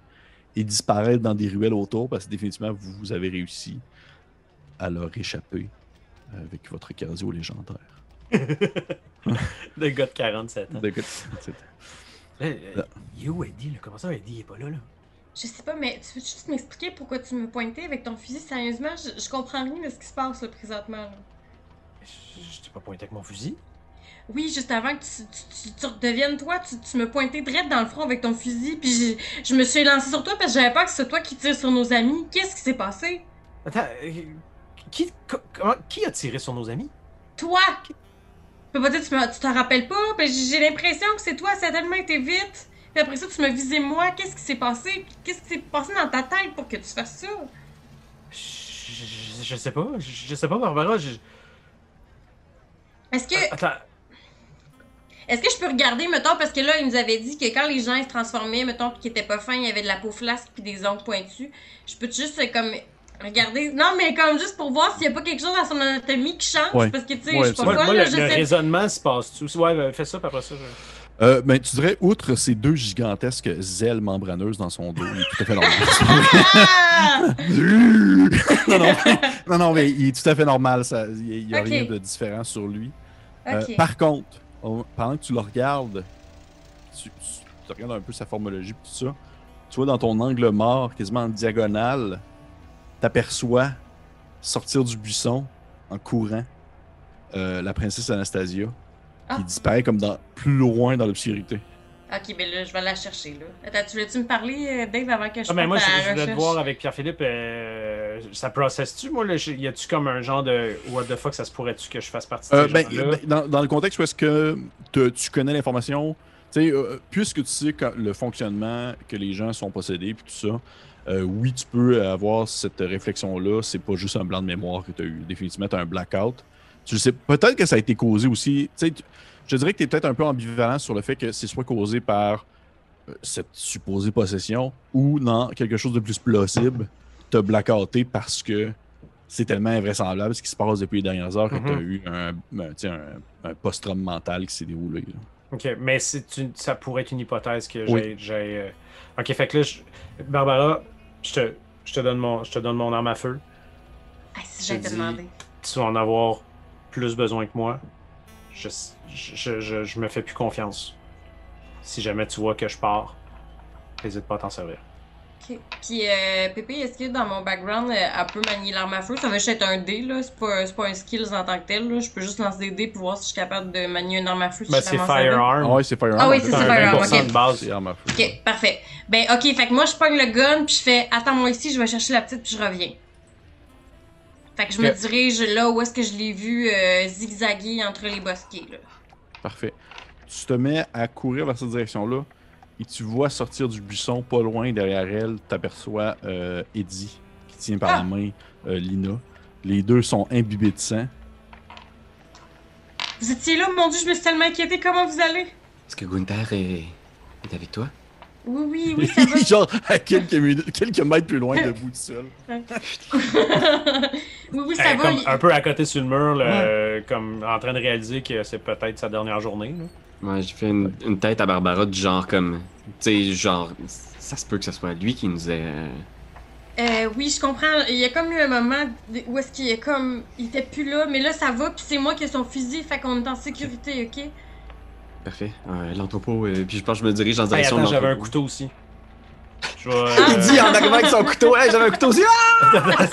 S2: et disparaître dans des ruelles autour parce que définitivement vous, vous avez réussi à leur échapper avec votre cardio légendaire. *laughs*
S3: Le gars de 47 ans.
S2: De- c'est-
S3: Là, euh, il est où Eddie? Là? Comment ça, Eddie il est pas là? là?
S4: Je sais pas, mais tu veux juste m'expliquer pourquoi tu me pointais avec ton fusil? Sérieusement? Je, je comprends rien de ce qui se passe là, présentement. là.
S3: Je, je t'ai pas pointé avec mon fusil?
S4: Oui, juste avant que tu, tu, tu- tu redeviennes toi, tu, me pointais direct dans le front avec ton fusil, puis je me suis lancé sur toi parce que j'avais peur que ce soit toi qui tire sur nos amis. Qu'est-ce qui s'est passé?
S3: Attends, euh, qui, comment- qui a tiré sur nos amis?
S4: Toi! peux pas dire, tu t'en rappelles pas? J'ai j'ai l'impression que c'est toi, ça a tellement été vite. Puis après ça, tu m'as visé moi. Qu'est-ce qui s'est passé? Qu'est-ce qui s'est passé dans ta tête pour que tu fasses ça?
S3: Je, je- je sais pas. Je, je sais pas, Barbara. Je...
S4: Est-ce que,
S3: Attends.
S4: est-ce que je peux regarder, mettons, parce que là, il nous avait dit que quand les gens ils se transformaient, mettons, pis qu'ils étaient pas fins, il y avait de la peau flasque puis des ongles pointus. Je peux juste, comme, regarder. Non, mais comme juste pour voir s'il y a pas quelque chose dans son anatomie qui change.
S2: Ouais.
S4: Parce que, tu sais,
S2: Ouais,
S4: je suis pas.
S3: Moi,
S4: folle,
S3: moi,
S4: là,
S3: le,
S4: je
S3: le
S4: sais.
S3: raisonnement se passe-tu? Ouais, ben, fais ça, puis après ça. je-
S2: Euh, ben, tu dirais, outre ces deux gigantesques ailes membraneuses dans son dos, il est tout à fait normal. *laughs* Non, non, non, non, mais il est tout à fait normal. ça- Il n'y a rien de différent sur lui. Euh, par contre, pendant que tu le regardes, tu regardes un peu sa formologie et tout ça, tu vois dans ton angle mort, quasiment en diagonale, t'aperçois sortir du buisson en courant euh, la princesse Anastasia qui
S4: Ah.
S2: disparaît comme dans, plus loin dans l'obscurité.
S4: Ok, ben là, je vais la chercher, là. Attends, tu voulais-tu me parler, euh, Dave, avant que je
S3: Ah, mais
S4: parte
S3: moi,
S4: à
S3: je, je voulais te voir avec Pierre-Philippe. euh, ça processe-tu, moi? Là, y a-tu comme un genre de What the fuck, ça se pourrait-tu que je fasse partie de
S2: Euh, ben, ben, dans, dans le contexte où est-ce que te- tu connais l'information, tu sais, euh, puisque tu sais le fonctionnement, que les gens sont possédés, puis tout ça, euh, oui, tu peux avoir cette réflexion-là. C'est pas juste un blanc de mémoire que tu as eu. Définitivement, tu as un blackout. Tu le sais, peut-être que ça a été causé aussi. Tu sais, je dirais que tu es peut-être un peu ambivalent sur le fait que c'est soit causé par euh, cette supposée possession ou non, quelque chose de plus plausible, t'as blackouté parce que c'est tellement invraisemblable ce qui se passe depuis les dernières heures que
S3: Mhm.
S2: tu as eu un, sais, un- un post-traum mental qui s'est déroulé. là.
S3: Ok, mais une- ça pourrait être une hypothèse que
S2: Oui.
S3: j'ai. j'ai, euh, Ok, fait que là, je- Barbara, je te, je, te donne mon, je te donne mon arme à feu.
S4: Ah, si te
S3: dis-
S4: demander.
S3: Tu vas en avoir plus besoin que moi. Je, je, je, je me fais plus confiance. Si jamais tu vois que je pars, n'hésite pas à t'en servir.
S4: Ok. Puis, euh, Pépé, est-ce que dans mon background, euh, elle peut manier l'arme à feu? Ça va juste être un dé, là. C'est pas, c'est pas un skills en tant que tel, là. Je peux juste lancer des dés pour voir si je suis capable de manier une arme à feu. si
S3: Ben,
S4: je
S3: c'est. Firearm.
S2: Ah ouais, c'est Firearm.
S4: Ah oui, c'est Firearm,
S3: 20%
S4: ok.
S3: de base.
S2: Arme à feu.
S4: Ok, parfait. Ben, ok, fait que moi, je pogne le gun, puis je fais Attends-moi ici, je vais chercher la petite, puis je reviens. Fait que je me dirige là où est-ce que je l'ai vu euh, zigzaguer entre les bosquets, là.
S2: Parfait. Tu te mets à courir vers cette direction-là et tu vois sortir du buisson pas loin derrière elle, t'aperçois euh, Eddie qui tient par
S4: Ah!
S2: la main euh, Lina. Les deux sont imbibés de sang.
S4: Vous étiez là, mon dieu, je me suis tellement inquiétée. Comment vous allez?
S1: Est-ce que Gunther est, est avec toi?
S4: Oui, oui, oui, ça *laughs* va.
S2: Genre à quelques, minutes- quelques mètres plus loin, debout tout seul. *laughs*
S4: oui, oui, ça
S3: Eh,
S4: va.
S3: comme
S4: il-
S3: un peu à côté sur le mur, là, euh, comme en train de réaliser que c'est peut-être sa dernière journée. là.
S1: Ouais, j'ai fait une, une tête à Barbara du genre comme. Tu sais, genre. Ça se peut que ce soit lui qui nous ait. euh,
S4: Euh, oui, je comprends. Il y a comme eu un moment où est-ce qu'il est comme. Il était plus là, mais là, ça va, puis c'est moi qui ai son fusil, fait qu'on est en sécurité, ok?
S1: Parfait. Euh, l'entrepôt. euh, puis je pense que je me dirige en
S3: Hey,
S1: direction
S3: attends,
S1: de
S3: j'avais un couteau aussi. Je euh,
S4: Ah!
S1: Il dit en arrivant avec son couteau. Hey, j'avais un couteau aussi. Ah! *laughs*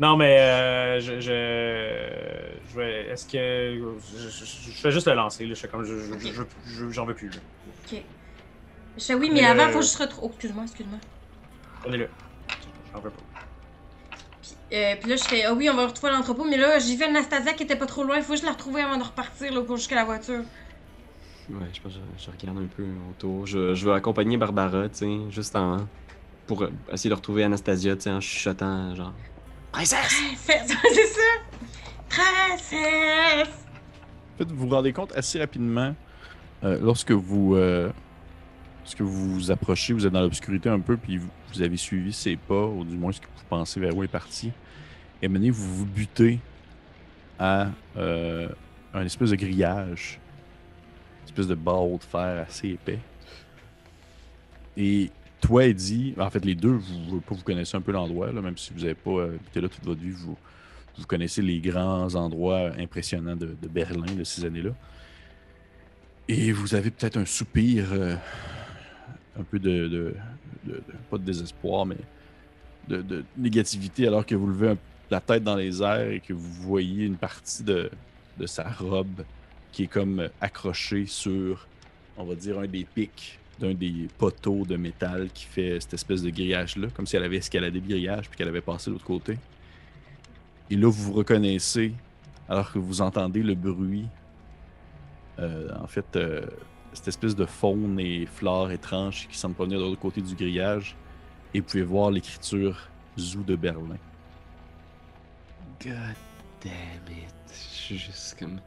S3: Non, mais euh, je, je, je vais. Est-ce que. Je, je- je fais juste le lancer. Là, je fais comme. Je, je- je- je- j'en veux plus. Là.
S4: Ok. Je fais oui, mais
S3: Mais,
S4: avant,
S3: euh,
S4: faut juste retrouver. Oh, excuse-moi, excuse-moi.
S3: Prenez-le. J'en veux pas.
S4: Puis, euh, puis là, je fais, ah oui, on va retrouver l'entrepôt, mais là, j'ai vu Anastasia qui était pas trop loin, il faut juste la retrouver avant de repartir, là, pour jusqu'à la voiture.
S1: Ouais, je pense que je, je regarde un peu autour. Je, je veux accompagner Barbara, tu sais, juste en. Pour essayer de retrouver Anastasia, tu sais, en chuchotant, genre. Princesse!
S4: Princesse, *laughs* c'est ça! Princesse!
S2: En fait, vous vous rendez compte assez rapidement, euh, lorsque vous euh, lorsque vous vous approchez, vous êtes dans l'obscurité un peu, puis vous, vous avez suivi ses pas, ou du moins ce que vous pensez vers où il est parti. Et maintenant, vous vous butez à euh, un espèce de grillage, espèce de barreau de fer assez épais. Et toi, Eddie, en fait, les deux, vous, vous, connaissez un peu l'endroit, même si vous n'avez pas euh, habité là toute votre vie, vous, vous connaissez les grands endroits impressionnants de, Berlin de ces années-là. Et vous avez peut-être un soupir, euh, un peu de, Pas de désespoir, mais de, négativité alors que vous levez la tête dans les airs et que vous voyez une partie de sa robe qui est comme accrochée sur, on va dire, un des pics d'un des poteaux de métal qui fait cette espèce de grillage-là, comme si elle avait escaladé le grillage puis qu'elle avait passé de l'autre côté. Et là, vous vous reconnaissez, alors que vous entendez le bruit euh, en fait, euh, cette espèce de faune et flore étrange qui semble provenir de l'autre côté du grillage. Et vous pouvez voir l'écriture Zoo de Berlin.
S1: God damn it. Je suis juste comme.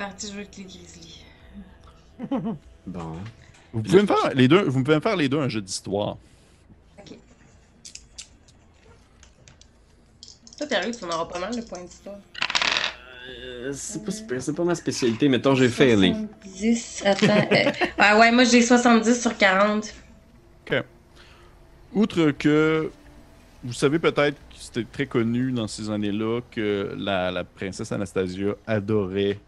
S4: Parti jouer avec les grizzlies. *laughs*
S1: Bon.
S2: Vous pouvez me faire les deux, vous pouvez me faire les deux un jeu d'histoire.
S4: Ok. Toi, t'arrives, tu en auras pas mal de points d'histoire.
S1: Euh, c'est pas, super- c'est pas ma spécialité. Mettons, j'ai failé.
S4: 70, attends. euh, ah ouais, moi j'ai 70 sur 40.
S2: Outre que vous savez peut-être que c'était très connu dans ces années-là que la, la princesse Anastasia adorait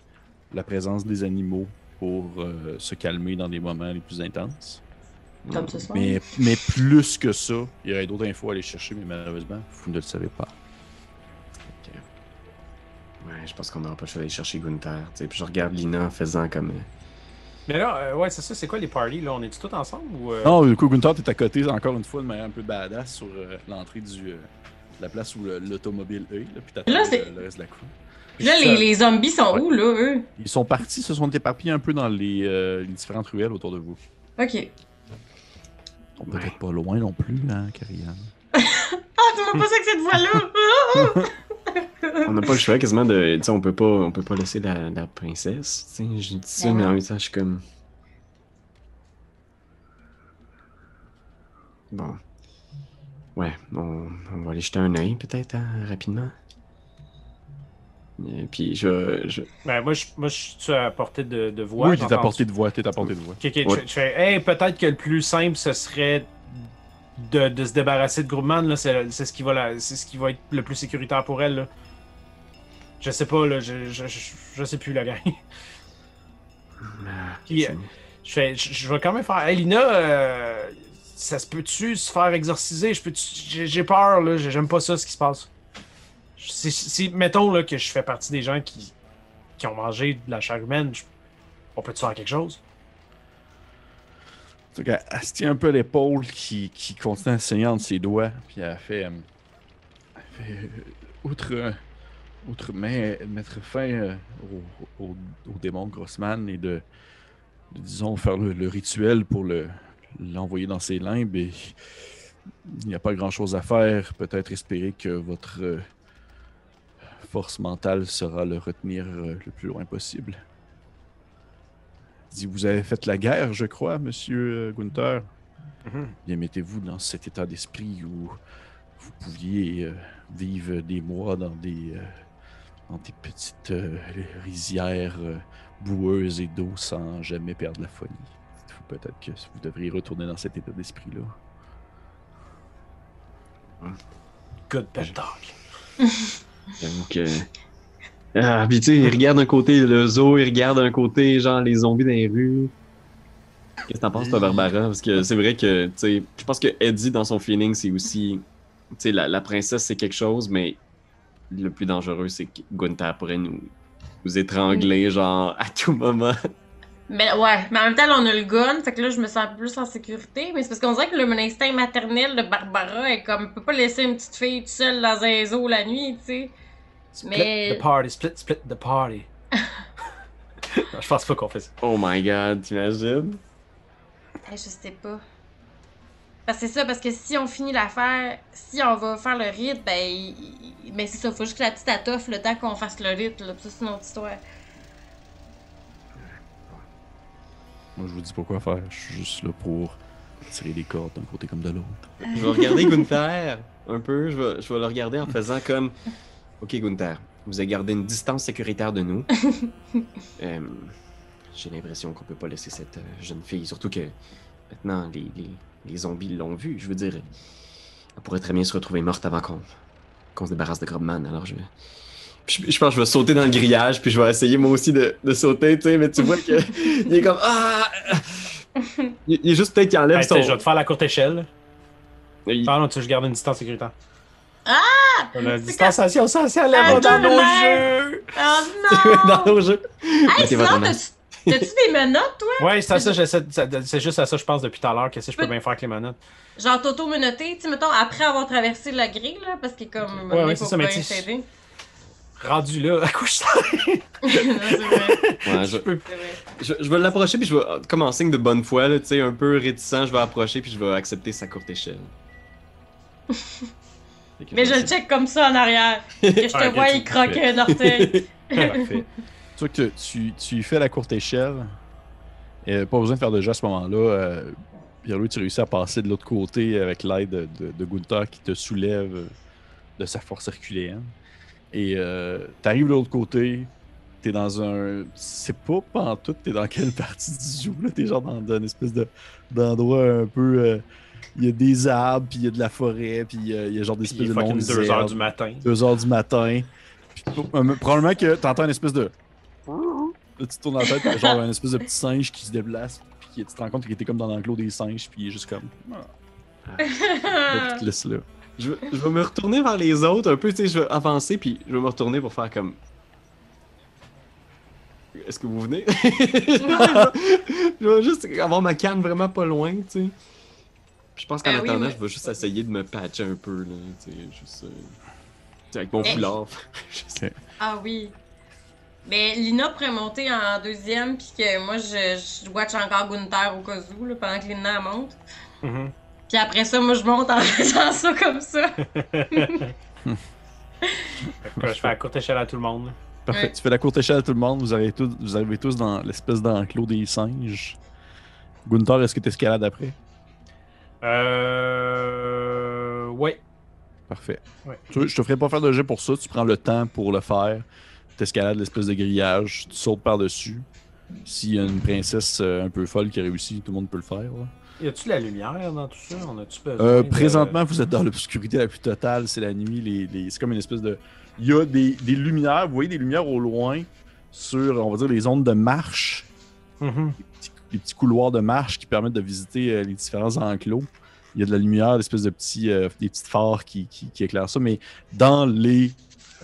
S2: la présence des animaux pour euh, se calmer dans des moments les plus intenses.
S4: Comme ce soir.
S2: Mais, mais plus que ça, il y aurait d'autres infos à aller chercher, mais malheureusement, vous ne le savez pas.
S1: Ouais, je pense qu'on n'aura pas le choix d'aller chercher Gunther. tu sais. Puis je regarde Lina en faisant comme. euh,
S3: Mais là, euh, ouais, c'est ça, c'est quoi les parties là? On est tous ensemble ou. euh,
S2: Non, du coup, Gunther, t'es à côté, encore une fois, de manière un peu badass sur euh, l'entrée du, euh, de la place où le- l'automobile est, là, puis t'attends le, le reste de la crew.
S4: Là, les, les zombies sont
S2: Ouais.
S4: où, là, eux?
S2: Ils sont partis, se sont éparpillés un peu dans les, euh, les différentes ruelles autour de vous.
S4: Ok.
S2: Sont peut-être pas loin non plus, hein, Karianne. *laughs*
S4: Ah, tu m'as pas ça que cette voix-là! *laughs*
S1: On n'a pas le choix quasiment de. Tu sais, on peut pas, on peut pas laisser la, la princesse. Tu sais, je dis ça,
S4: Ben
S1: mais en même temps, je suis comme. Bon. Ouais, on, on va aller jeter un œil peut-être hein, rapidement. Et puis je, je.
S3: Ben, moi, je, moi, je suis à portée de, de voix.
S2: oui, t'es à portée de voix, t'es à portée de voix.
S3: Ok, ok,
S1: Ouais.
S3: je, je fais, hey, peut-être que le plus simple, ce serait de, de se débarrasser de Groupman, là. C'est c'est ce, qui va la- ce qui va être le plus sécuritaire pour elle, là. Je sais pas, là. Je, je, je, je sais plus, la gang. Puis, euh, je, fais, je, je vais quand même faire. Hey, Lina, euh, ça se peut-tu se faire exorciser? Je peux j'ai j'ai peur, là. j'ai- J'aime pas ça, ce qui se passe. Si, mettons là, que je fais partie des gens qui, qui ont mangé de la chair humaine, on peut-tu faire quelque chose?
S2: Tout cas, elle se tient un peu l'épaule qui, qui continue à saigner entre ses doigts. Puis elle fait. euh, elle fait, euh, outre, euh, outre mais, mettre fin au, au, démon Grossman et de, disons, faire le, rituel pour le l'envoyer dans ses limbes. Et il n'y a pas grand chose à faire. Peut-être espérer que votre force mentale sera le retenir euh, le plus loin possible. Dit, vous avez fait la guerre, je crois, monsieur euh, Gunther.
S3: Mhm.
S2: Bien, mettez-vous dans cet état d'esprit où vous pouviez euh, vivre des mois dans des, euh, dans des petites euh, rizières boueuses et d'eau sans jamais perdre la folie. Dites-vous peut-être que vous devriez retourner dans cet état d'esprit-là.
S3: Good pep talk. *laughs*
S1: J'avoue que. Ah, puis tu sais, il regarde d'un côté le zoo, il regarde d'un côté, genre, les zombies dans les rues. Qu'est-ce que t'en penses, toi, Barbara? Parce que c'est vrai que, tu sais, je pense que Eddie, dans son feeling, c'est aussi. Tu sais, la, la princesse, c'est quelque chose, mais le plus dangereux, c'est que Gunther pourrait nous, nous étrangler, genre, à tout moment.
S4: Mais ouais, mais en même temps, là, on a le gun, fait que là, je me sens plus en sécurité. Mais c'est parce qu'on dirait que le, mon instinct maternel de Barbara est comme, on peut pas laisser une petite fille toute seule dans un zoo la nuit, tu sais.
S3: Split
S4: Mais-
S3: the party, split, split the party. *laughs* Non, je pense pas qu'on fait ça.
S1: Oh my god, t'imagines?
S4: Eh, je sais pas. Parce que c'est ça, parce que si on finit l'affaire, si on va faire le rite, ben, il- il- ben c'est ça, faut juste que la petite atoffe le temps qu'on fasse le rite, là. C'est une autre histoire.
S2: Moi, je vous dis pas quoi faire. Je suis juste là pour tirer les cordes d'un côté comme de l'autre.
S1: Je vais regarder Gunther un peu. Je vais, je vais le regarder en faisant comme Ok, Gunther, vous avez gardé une distance sécuritaire de nous. *laughs* Euh, J'ai l'impression qu'on peut pas laisser cette euh, jeune fille. Surtout que maintenant, les, les, les zombies l'ont vue. Je veux dire, elle pourrait très bien se retrouver morte avant qu'on qu'on se débarrasse de Grobman. Alors je. Puis Je, je pense que je vais sauter dans le grillage, puis je vais essayer moi aussi de, de sauter, tu sais, mais tu vois que *laughs* il est comme Ah! Il, il est juste peut-être qu'il enlève
S3: Hey,
S1: son.
S3: je vais te faire la courte échelle.
S1: il-
S3: Ah non, tu sais, je garde une distance sécuritaire.
S4: Ah!
S3: La distanciation sociale,
S4: Ah,
S3: va dans
S4: tout
S3: nos jeux!
S4: Oh *laughs* non!
S1: dans nos jeux.
S4: Hey, sinon, t'as-tu des menottes, toi?
S3: Ouais, c'est à ça, j'essaie de- ça- c'est juste à ça, je pense, depuis tout à l'heure. Qu'est-ce que je peux bien faire avec les manettes?
S4: Genre t'auto-menotté, tu sais, mettons, après avoir traversé la grille, là, parce que comme,
S3: Ouais, ouais, c'est ça, mais
S4: bien
S3: tu sais-
S4: s'aider.
S3: Rendu là.
S4: Non, *laughs* c'est vrai,
S1: Ouais, je, je, je vais l'approcher, puis je vais, comme en signe de bonne foi, là, tu sais, un peu réticent, je vais approcher, puis je vais accepter sa courte échelle. *laughs*
S4: Mais je le check comme ça en arrière. Que je te *laughs*
S3: Ah,
S4: vois y croquer un orteil.
S2: Parfait. tu vois que tu, tu fais la courte échelle. Et pas besoin de faire de jeu à ce moment-là. Euh, Pierre-Louis, tu réussis à passer de l'autre côté avec l'aide de, de, de Gunther qui te soulève de sa force herculéenne. Et euh, t'arrives de l'autre côté. T'es dans un. C'est pas pantoute, t'es dans quelle partie du zoo, là? T'es genre dans, dans une espèce de, d'endroit un peu. euh, Il y a des arbres, puis il y a de la forêt, puis il y a, il y a genre des espèces de
S3: fucking
S2: longues
S3: 2 heures du matin.
S2: 2 heures du matin. Puis, euh, probablement que t'entends une espèce de. Là, tu te tournes la tête, t'as genre un espèce de petit singe qui se déplace, puis tu te rends compte qu'il était comme dans l'enclos des singes, puis il est juste comme. Ah. *laughs* Là, tu te laisses là.
S1: Je, vais- je vais me retourner vers les autres un peu, tu sais, je vais avancer, puis je vais me retourner pour faire comme. Est-ce que vous venez? *laughs* je vais juste avoir ma canne vraiment pas loin, tu sais. Puis je pense qu'en
S4: oui,
S1: attendant,
S4: oui.
S1: je vais juste essayer de me patcher un peu, là, tu sais, juste. euh, avec mon foulard. *laughs* Je sais.
S4: Ah oui. Mais Lina pourrait monter en deuxième, puis que moi, je, je watch encore Gunther au cas où, là, pendant que Lina monte.
S3: Mhm.
S4: Puis après ça, moi, je monte en *laughs* faisant ça comme ça. *laughs*
S3: Je fais la courte échelle à tout le monde.
S2: Parfait.
S4: Ouais.
S2: Tu fais la courte échelle à tout le monde, vous arrivez tous, vous arrivez tous dans l'espèce d'enclos des singes. Gunther, est-ce que tu escalades après?
S3: Euh. Ouais.
S2: Parfait.
S3: Ouais.
S2: Tu vois, je te ferai pas faire de jet pour ça, tu prends le temps pour le faire. Tu escalades l'espèce de grillage, tu sautes par-dessus. S'il y a une princesse euh, un peu folle qui réussit, tout le monde peut le faire. là.
S3: Y a-tu de la lumière dans tout ça? On a-tu besoin
S2: Euh,
S3: de-
S2: présentement, vous êtes dans l'obscurité la plus totale, c'est la nuit. Les, les- C'est comme une espèce de. Il y a des, des lumières, vous voyez des lumières au loin sur, on va dire, les zones de marche, les petits, les petits couloirs de marche qui permettent de visiter euh, les différents enclos. Il y a de la lumière, d'espèces de petits, euh, des petites phares qui, qui, qui éclairent ça, mais dans les.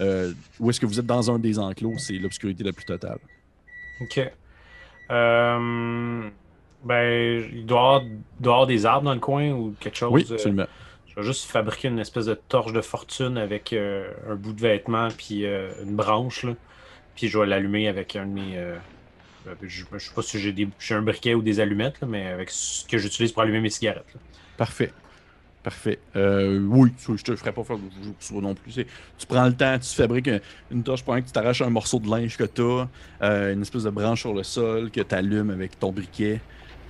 S2: euh, où est-ce que vous êtes dans un des enclos, c'est l'obscurité la plus totale.
S3: Ok. Euh, ben, il doit y, avoir, des arbres dans le coin ou quelque chose.
S2: Oui,
S3: euh,
S2: absolument.
S3: Je vais juste fabriquer une espèce de torche de fortune avec euh, un bout de vêtement puis euh, une branche. Là. Puis je vais l'allumer avec un de mes. euh, euh, je, je sais pas si j'ai des- j'ai un briquet ou des allumettes, là, mais avec ce que j'utilise pour allumer mes cigarettes. là.
S2: Parfait. Parfait. Euh, oui, je te ferai pas faire de pour non plus. C'est- Tu prends le temps, tu fabriques un- une torche pendant que tu t'arraches un morceau de linge que tu as, une espèce de branche sur le sol que tu allumes avec ton briquet.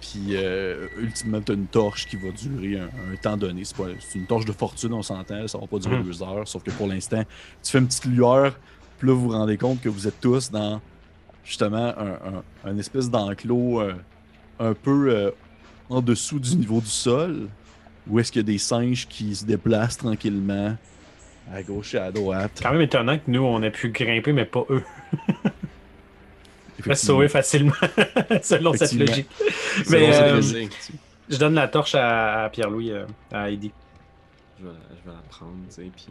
S2: Puis, euh, ultimement, tu as une torche qui va durer un, un temps donné. C'est pas- c'est une torche de fortune, on s'entend. Ça va pas durer
S3: Mhm.
S2: deux heures. Sauf que pour l'instant, tu fais une petite lueur. Puis là, vous vous rendez compte que vous êtes tous dans, justement, un, un- un espèce d'enclos euh, un peu euh, en dessous du niveau du sol. Où est-ce qu'il y a des singes qui se déplacent tranquillement à gauche et à droite.
S3: C'est quand même étonnant que nous, on ait pu grimper, mais pas eux. *laughs* Reste
S2: Effectivement.
S3: sauver facilement, *laughs* selon cette logique. Mais euh, je donne la torche à, Pierre-Louis, euh, à Heidi.
S1: Je vais, je vais la prendre, tu sais, puis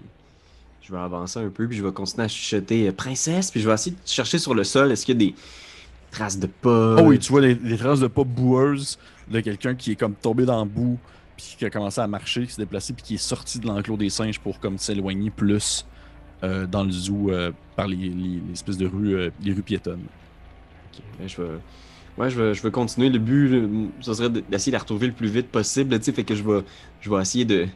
S1: je vais avancer un peu, puis je vais continuer à chuchoter euh, princesse, puis je vais essayer de chercher sur le sol, est-ce qu'il y a des traces de pas?
S2: Oh oui, tu vois les, les traces de pas boueuses de quelqu'un qui est comme tombé dans le bout, puis qui a commencé à marcher, qui s'est déplacé, puis qui est sorti de l'enclos des singes pour comme s'éloigner plus euh, dans le zoo euh, par les, les- les espèces de rues, euh, les rues piétonnes.
S1: Ben, je vais. Ouais, je vais continuer. Le but, là, ce serait de- d'essayer de la retrouver le plus vite possible, fait que je vais, je vais essayer de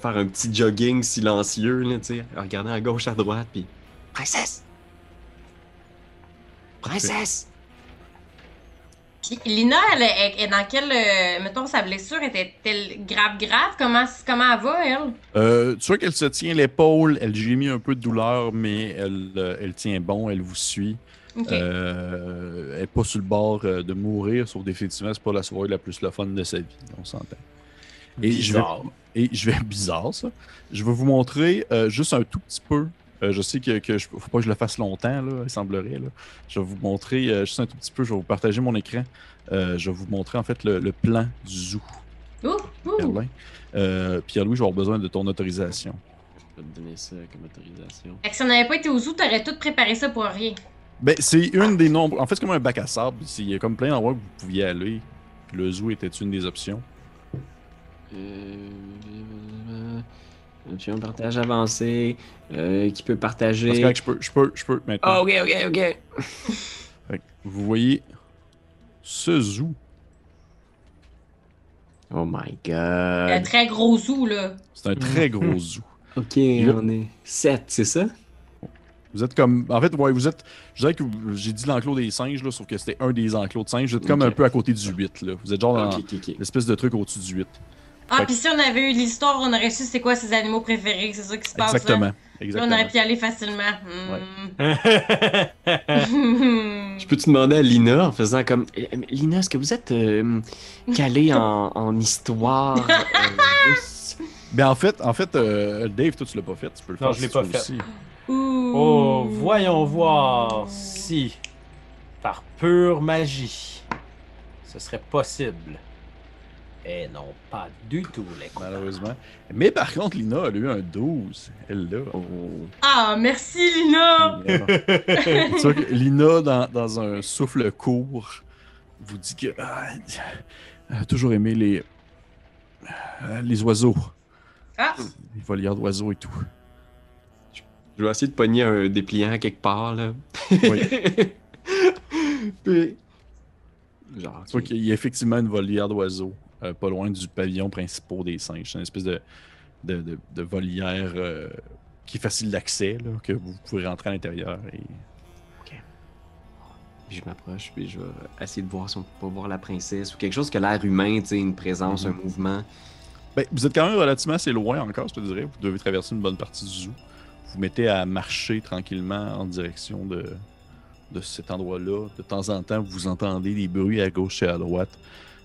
S1: faire un petit jogging silencieux, là, en regardant à gauche, à droite, puis. Princesse! Princesse!
S4: Puis Lina, elle est, dans quelle. euh, mettons, sa blessure était-elle grave, grave? Comment, comment elle va, elle?
S2: Euh, tu vois qu'elle se tient l'épaule, elle gémit un peu de douleur, mais elle, euh, elle tient bon, elle vous suit.
S4: Ok.
S2: Euh, elle n'est pas sur le bord euh, de mourir, sauf définitivement, c'est pas la soirée la plus le fun de sa vie, on s'entend. Et je vais,
S3: Bizarre.
S2: et je vais *laughs* bizarre ça. Je vais vous montrer euh, juste un tout petit peu. Euh, je sais que, que je, faut pas que je le fasse longtemps, là, il semblerait. Là. Je vais vous montrer euh, juste un tout petit peu. Je vais vous partager mon écran. Euh, je vais vous montrer en fait le, le plan du zoo,
S4: Ouh.
S2: Euh, Pierre-Louis, je vais avoir besoin de ton autorisation.
S1: Je vais te donner ça comme autorisation.
S4: Si on n'avait pas été au zoo, t'aurais tout préparé ça pour rien.
S2: Ben, c'est une des nombres. En fait, c'est comme un bac à sable. C'est- Il y a comme plein d'endroits où vous pouviez aller. Puis le zoo était une des options?
S1: Euh, J'ai un partage avancé euh, qui peut partager.
S2: Parce que je peux, je peux, je peux maintenant.
S1: Ah, ok, ok, ok. *laughs*
S2: Fait que vous voyez ce zoo.
S1: Oh my
S4: Un
S1: god.
S4: très gros zoo, là.
S2: C'est un très gros zoo.
S1: Ok, on est 7, c'est ça?
S2: Vous êtes comme. En fait, ouais, vous êtes. Je dirais que j'ai dit l'enclos des singes, là, sauf que c'était un des enclos de singes. Vous êtes comme un peu à côté du 8, là. Vous êtes genre dans
S1: Ok, ok, ok.
S2: l'espèce de truc au-dessus du 8.
S4: Ah,
S2: Fait
S4: puis si on avait eu l'histoire, on aurait su c'est quoi ses animaux préférés, c'est ça qui se passe.
S2: Exactement.
S4: Là. Là, on
S2: Exactement.
S4: aurait pu y aller facilement. Hmm. *laughs*
S1: Je peux te demander à Lina en faisant comme. Eh, Lina, est-ce que vous êtes euh, calée en, en histoire euh? *laughs*
S2: Ben en fait, en fait euh, Dave, toi tu l'as pas fait. Tu peux le
S3: Non,
S2: faire.
S3: je l'ai pas fait.
S2: aussi.
S4: Ouh.
S3: Oh, voyons voir si, par pure magie, ce serait possible. Eh non, pas du tout, les copains.
S2: Malheureusement. Mais par contre, Lina, elle a eu un 12. Elle l'a.
S1: Oh.
S4: Ah, merci Lina!
S2: Que Lina, dans, dans un souffle court, vous dit que ah, elle a toujours aimé les, euh, les oiseaux,
S4: Ah,
S2: les volières d'oiseaux et tout.
S1: Je vais essayer de pogner un dépliant quelque part, là.
S2: Oui. *laughs*
S1: Puis. Genre.
S2: Vois qu'il y a effectivement une volière d'oiseaux, euh, pas loin du pavillon principal des singes. C'est une espèce de, de, de- de volière euh, qui est facile d'accès, là, que vous pouvez rentrer à l'intérieur. Et...
S1: Puis je m'approche, puis je vais essayer de voir si on peut pas voir la princesse ou quelque chose qui a l'air humain, tu sais, une présence,
S2: Mhm.
S1: un mouvement.
S2: Ben, vous êtes quand même relativement assez loin encore, je te dirais. Vous devez traverser une bonne partie du zoo. Vous mettez à marcher tranquillement en direction de, de cet endroit-là. De temps en temps, vous entendez des bruits à gauche et à droite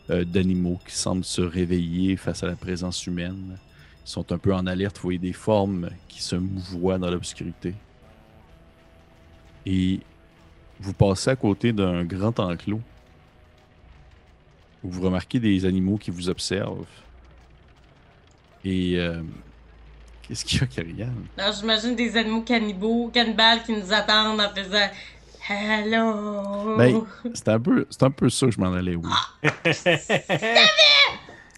S2: euh, d'animaux qui semblent se réveiller face à la présence humaine. Ils sont un peu en alerte. Vous voyez des formes qui se mouvoient dans l'obscurité. Et vous passez à côté d'un grand enclos où vous remarquez des animaux qui vous observent. Et euh, qu'est-ce qu'il y a, Karianne?
S4: alors j'imagine des animaux cannibaux, cannibales qui nous attendent en faisant Hello!
S2: Ben, c'est un peu, c'est un peu ça que je m'en allais. Oui.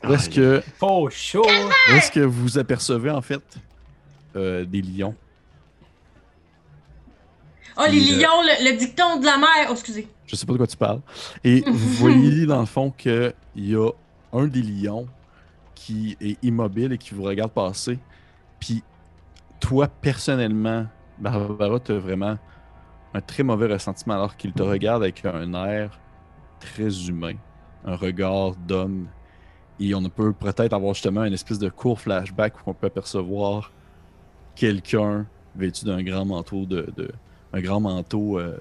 S1: Ah,
S2: Est-ce que,
S3: Faux chaud!
S2: est-ce que vous apercevez en fait euh, des lions?
S4: oh, les
S2: euh,
S4: lions, le, le dicton de la mer! Oh, excusez.
S2: Je sais pas de quoi tu parles. Et *laughs* vous voyez dans le fond qu'il y a un des lions qui est immobile et qui vous regarde passer. Puis toi, personnellement, Barbara, tu as vraiment un très mauvais ressentiment alors qu'il te regarde avec un air très humain, un regard d'homme. Et on peut peut-être avoir justement une espèce de court flashback où on peut apercevoir quelqu'un vêtu d'un grand manteau de, un grand manteau euh,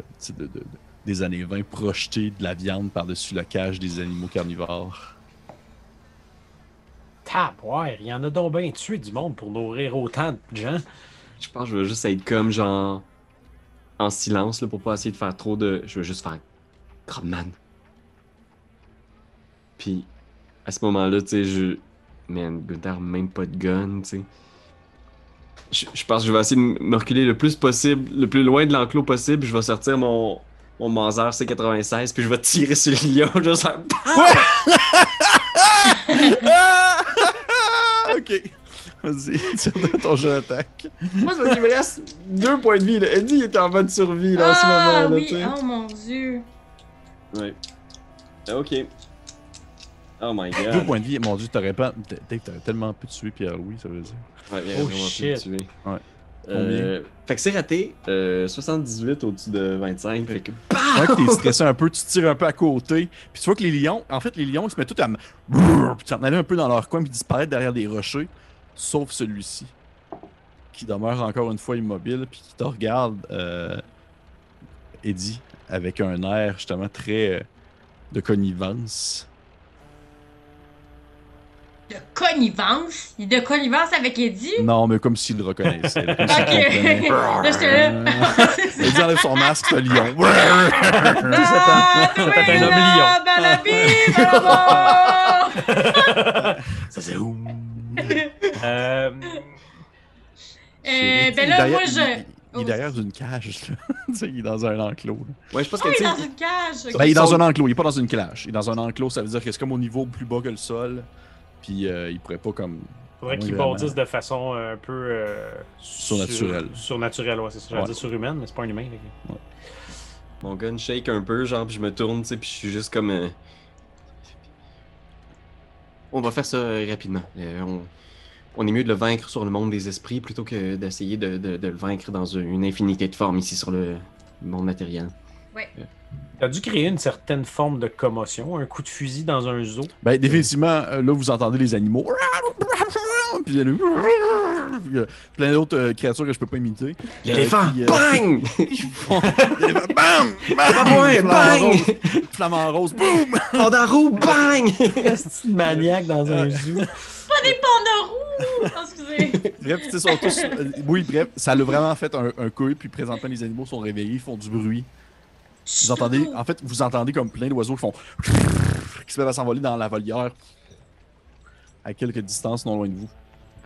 S2: des années 20 projeté de la viande par-dessus la cage des animaux carnivores.
S3: Tap, ouais, il y en a donc bien tué du monde pour nourrir autant de gens.
S1: Je pense que je vais juste être comme genre en silence là, pour pas essayer de faire trop de. Je veux juste faire Grobman. Puis à ce moment-là, tu sais, je. Man, Gunther même pas de gun, tu sais. Je, je pense que je vais essayer de me reculer le plus possible, le plus loin de l'enclos possible. Je vais sortir mon, mon Mauser C96, puis je vais tirer sur le lion. *laughs* Faire... *laughs*
S2: ok. *laughs* Vas-y, *laughs* tire ton jeu d'attaque.
S1: Moi, c'est parce qu'il me reste deux points de vie. Là. Eddie est en mode survie là, en ce
S4: ah
S1: moment. Là,
S4: oui, oh mon dieu.
S1: Ouais. Ok. Oh my
S2: Deux
S1: god.
S2: points de vie. Mon dieu, t'aurais pas. T'aurais tellement pu tuer Pierre-Louis, ça veut dire.
S1: Ouais, il
S3: Oh,
S1: vraiment pu
S3: shit.
S1: me tuer.
S2: Ouais.
S1: Euh, fait que c'est raté. Euh, 78 au-dessus de 25. Fait que.
S2: Ouais, que t'es stressé un peu, tu tires un peu à côté. Puis tu vois que les lions, en fait, les lions, ils se mettent tous à. Puis s'en aller un peu dans leur coin, puis disparaître derrière des rochers. Sauf celui-ci. Qui demeure encore une fois immobile, puis qui te regarde, euh, Eddie, avec un air justement très euh, de connivence.
S4: De connivence? Il est de connivence avec Eddie?
S2: Non, mais comme s'il le reconnaissait. *laughs* *laughs* là, comme
S4: Ok. j'étais là. *laughs*
S2: Eddie enlève son masque, c'est un lion.
S4: Ah,
S3: C'était un homme lion.
S4: Balabi,
S2: Ça c'est où?
S3: Euh,
S4: Euh, ben là, moi, je.
S2: Il, il est derrière une cage, là. Tu sais, il est dans un enclos. là.
S1: Ouais, je pense
S4: Oh,
S1: que
S4: il est dans une cage. ok.
S2: Ben, il est dans un enclos, il est pas dans une cage. Il est dans un enclos, ça veut dire que c'est comme au niveau plus bas que le sol. Puis euh, il pourrait pas comme
S3: Faudrait
S2: vraiment.
S3: bondissent de façon euh, un peu. euh,
S2: Surnaturelle.
S3: sur- Surnaturelle, ouais, c'est ça. J'allais
S2: Ouais.
S3: dire surhumaine, mais c'est pas un humain.
S1: Mon gun shake un peu, genre, puis je me tourne, tu sais, puis je suis juste comme. euh, On va faire ça rapidement. Euh, on... on est mieux de le vaincre sur le monde des esprits plutôt que d'essayer de, de- de le vaincre dans une infinité de formes ici sur le monde matériel.
S3: T'as dû créer une certaine forme de commotion, un coup de fusil dans un zoo.
S2: Ben, définitivement, euh, là, vous entendez les animaux. Puis il y a le- il y a plein d'autres euh, créatures que je peux pas imiter.
S1: L'éléphant!
S2: puis, euh,
S1: Bang! *laughs*
S2: L'éléphant, Bam! Bam!
S1: bang!
S2: rose, Flamant rose, boum!
S1: Pandarou! Bang! *laughs*
S3: C'est une maniaque dans un zoo?
S4: Pas des pandarous! Oh, excusez.
S2: Bref, tu sais, sont tous. euh, oui, bref, ça l'a vraiment fait un, un coup, puis présentement, les animaux sont réveillés, ils font du bruit. Vous entendez, en fait, vous entendez comme plein d'oiseaux qui font. qui se mettent à s'envoler dans la volière. À quelques distances, non loin de vous.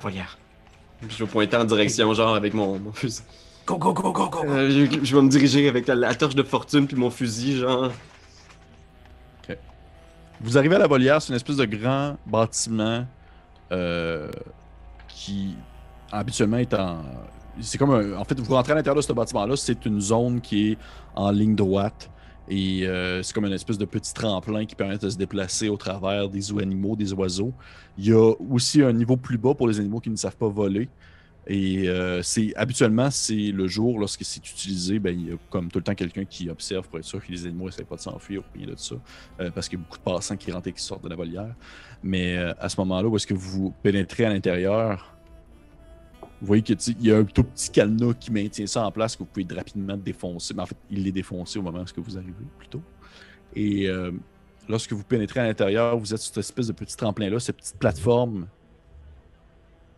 S1: Regarde. Je vais pointer en direction, genre, avec mon, mon fusil.
S3: Go, go, go, go, go!
S1: Euh, je, je vais me diriger avec la, la torche de fortune puis mon fusil, genre.
S2: Vous arrivez à la volière, c'est une espèce de grand bâtiment euh, qui habituellement est en. C'est comme un. En fait, vous rentrez à l'intérieur de ce bâtiment-là, c'est une zone qui est en ligne droite. Et euh, c'est comme une espèce de petit tremplin qui permet de se déplacer au travers des animaux, des oiseaux. Il y a aussi un niveau plus bas pour les animaux qui ne savent pas voler. Et euh, c'est habituellement, c'est le jour, lorsque c'est utilisé, ben, il y a comme tout le temps quelqu'un qui observe pour être sûr que les animaux n'essaient pas de s'enfuir ou rien de ça. Euh, parce qu'il y a beaucoup de passants qui rentrent et qui sortent de la volière. Mais à ce moment-là, où est-ce que vous pénétrez à l'intérieur, vous voyez qu'il y a un tout petit cadenas qui maintient ça en place que vous pouvez rapidement défoncer. Mais en fait, il l'est défoncé au moment où vous arrivez, plutôt. Et euh, lorsque vous pénétrez à l'intérieur, vous êtes sur cette espèce de petit tremplin-là, cette petite plateforme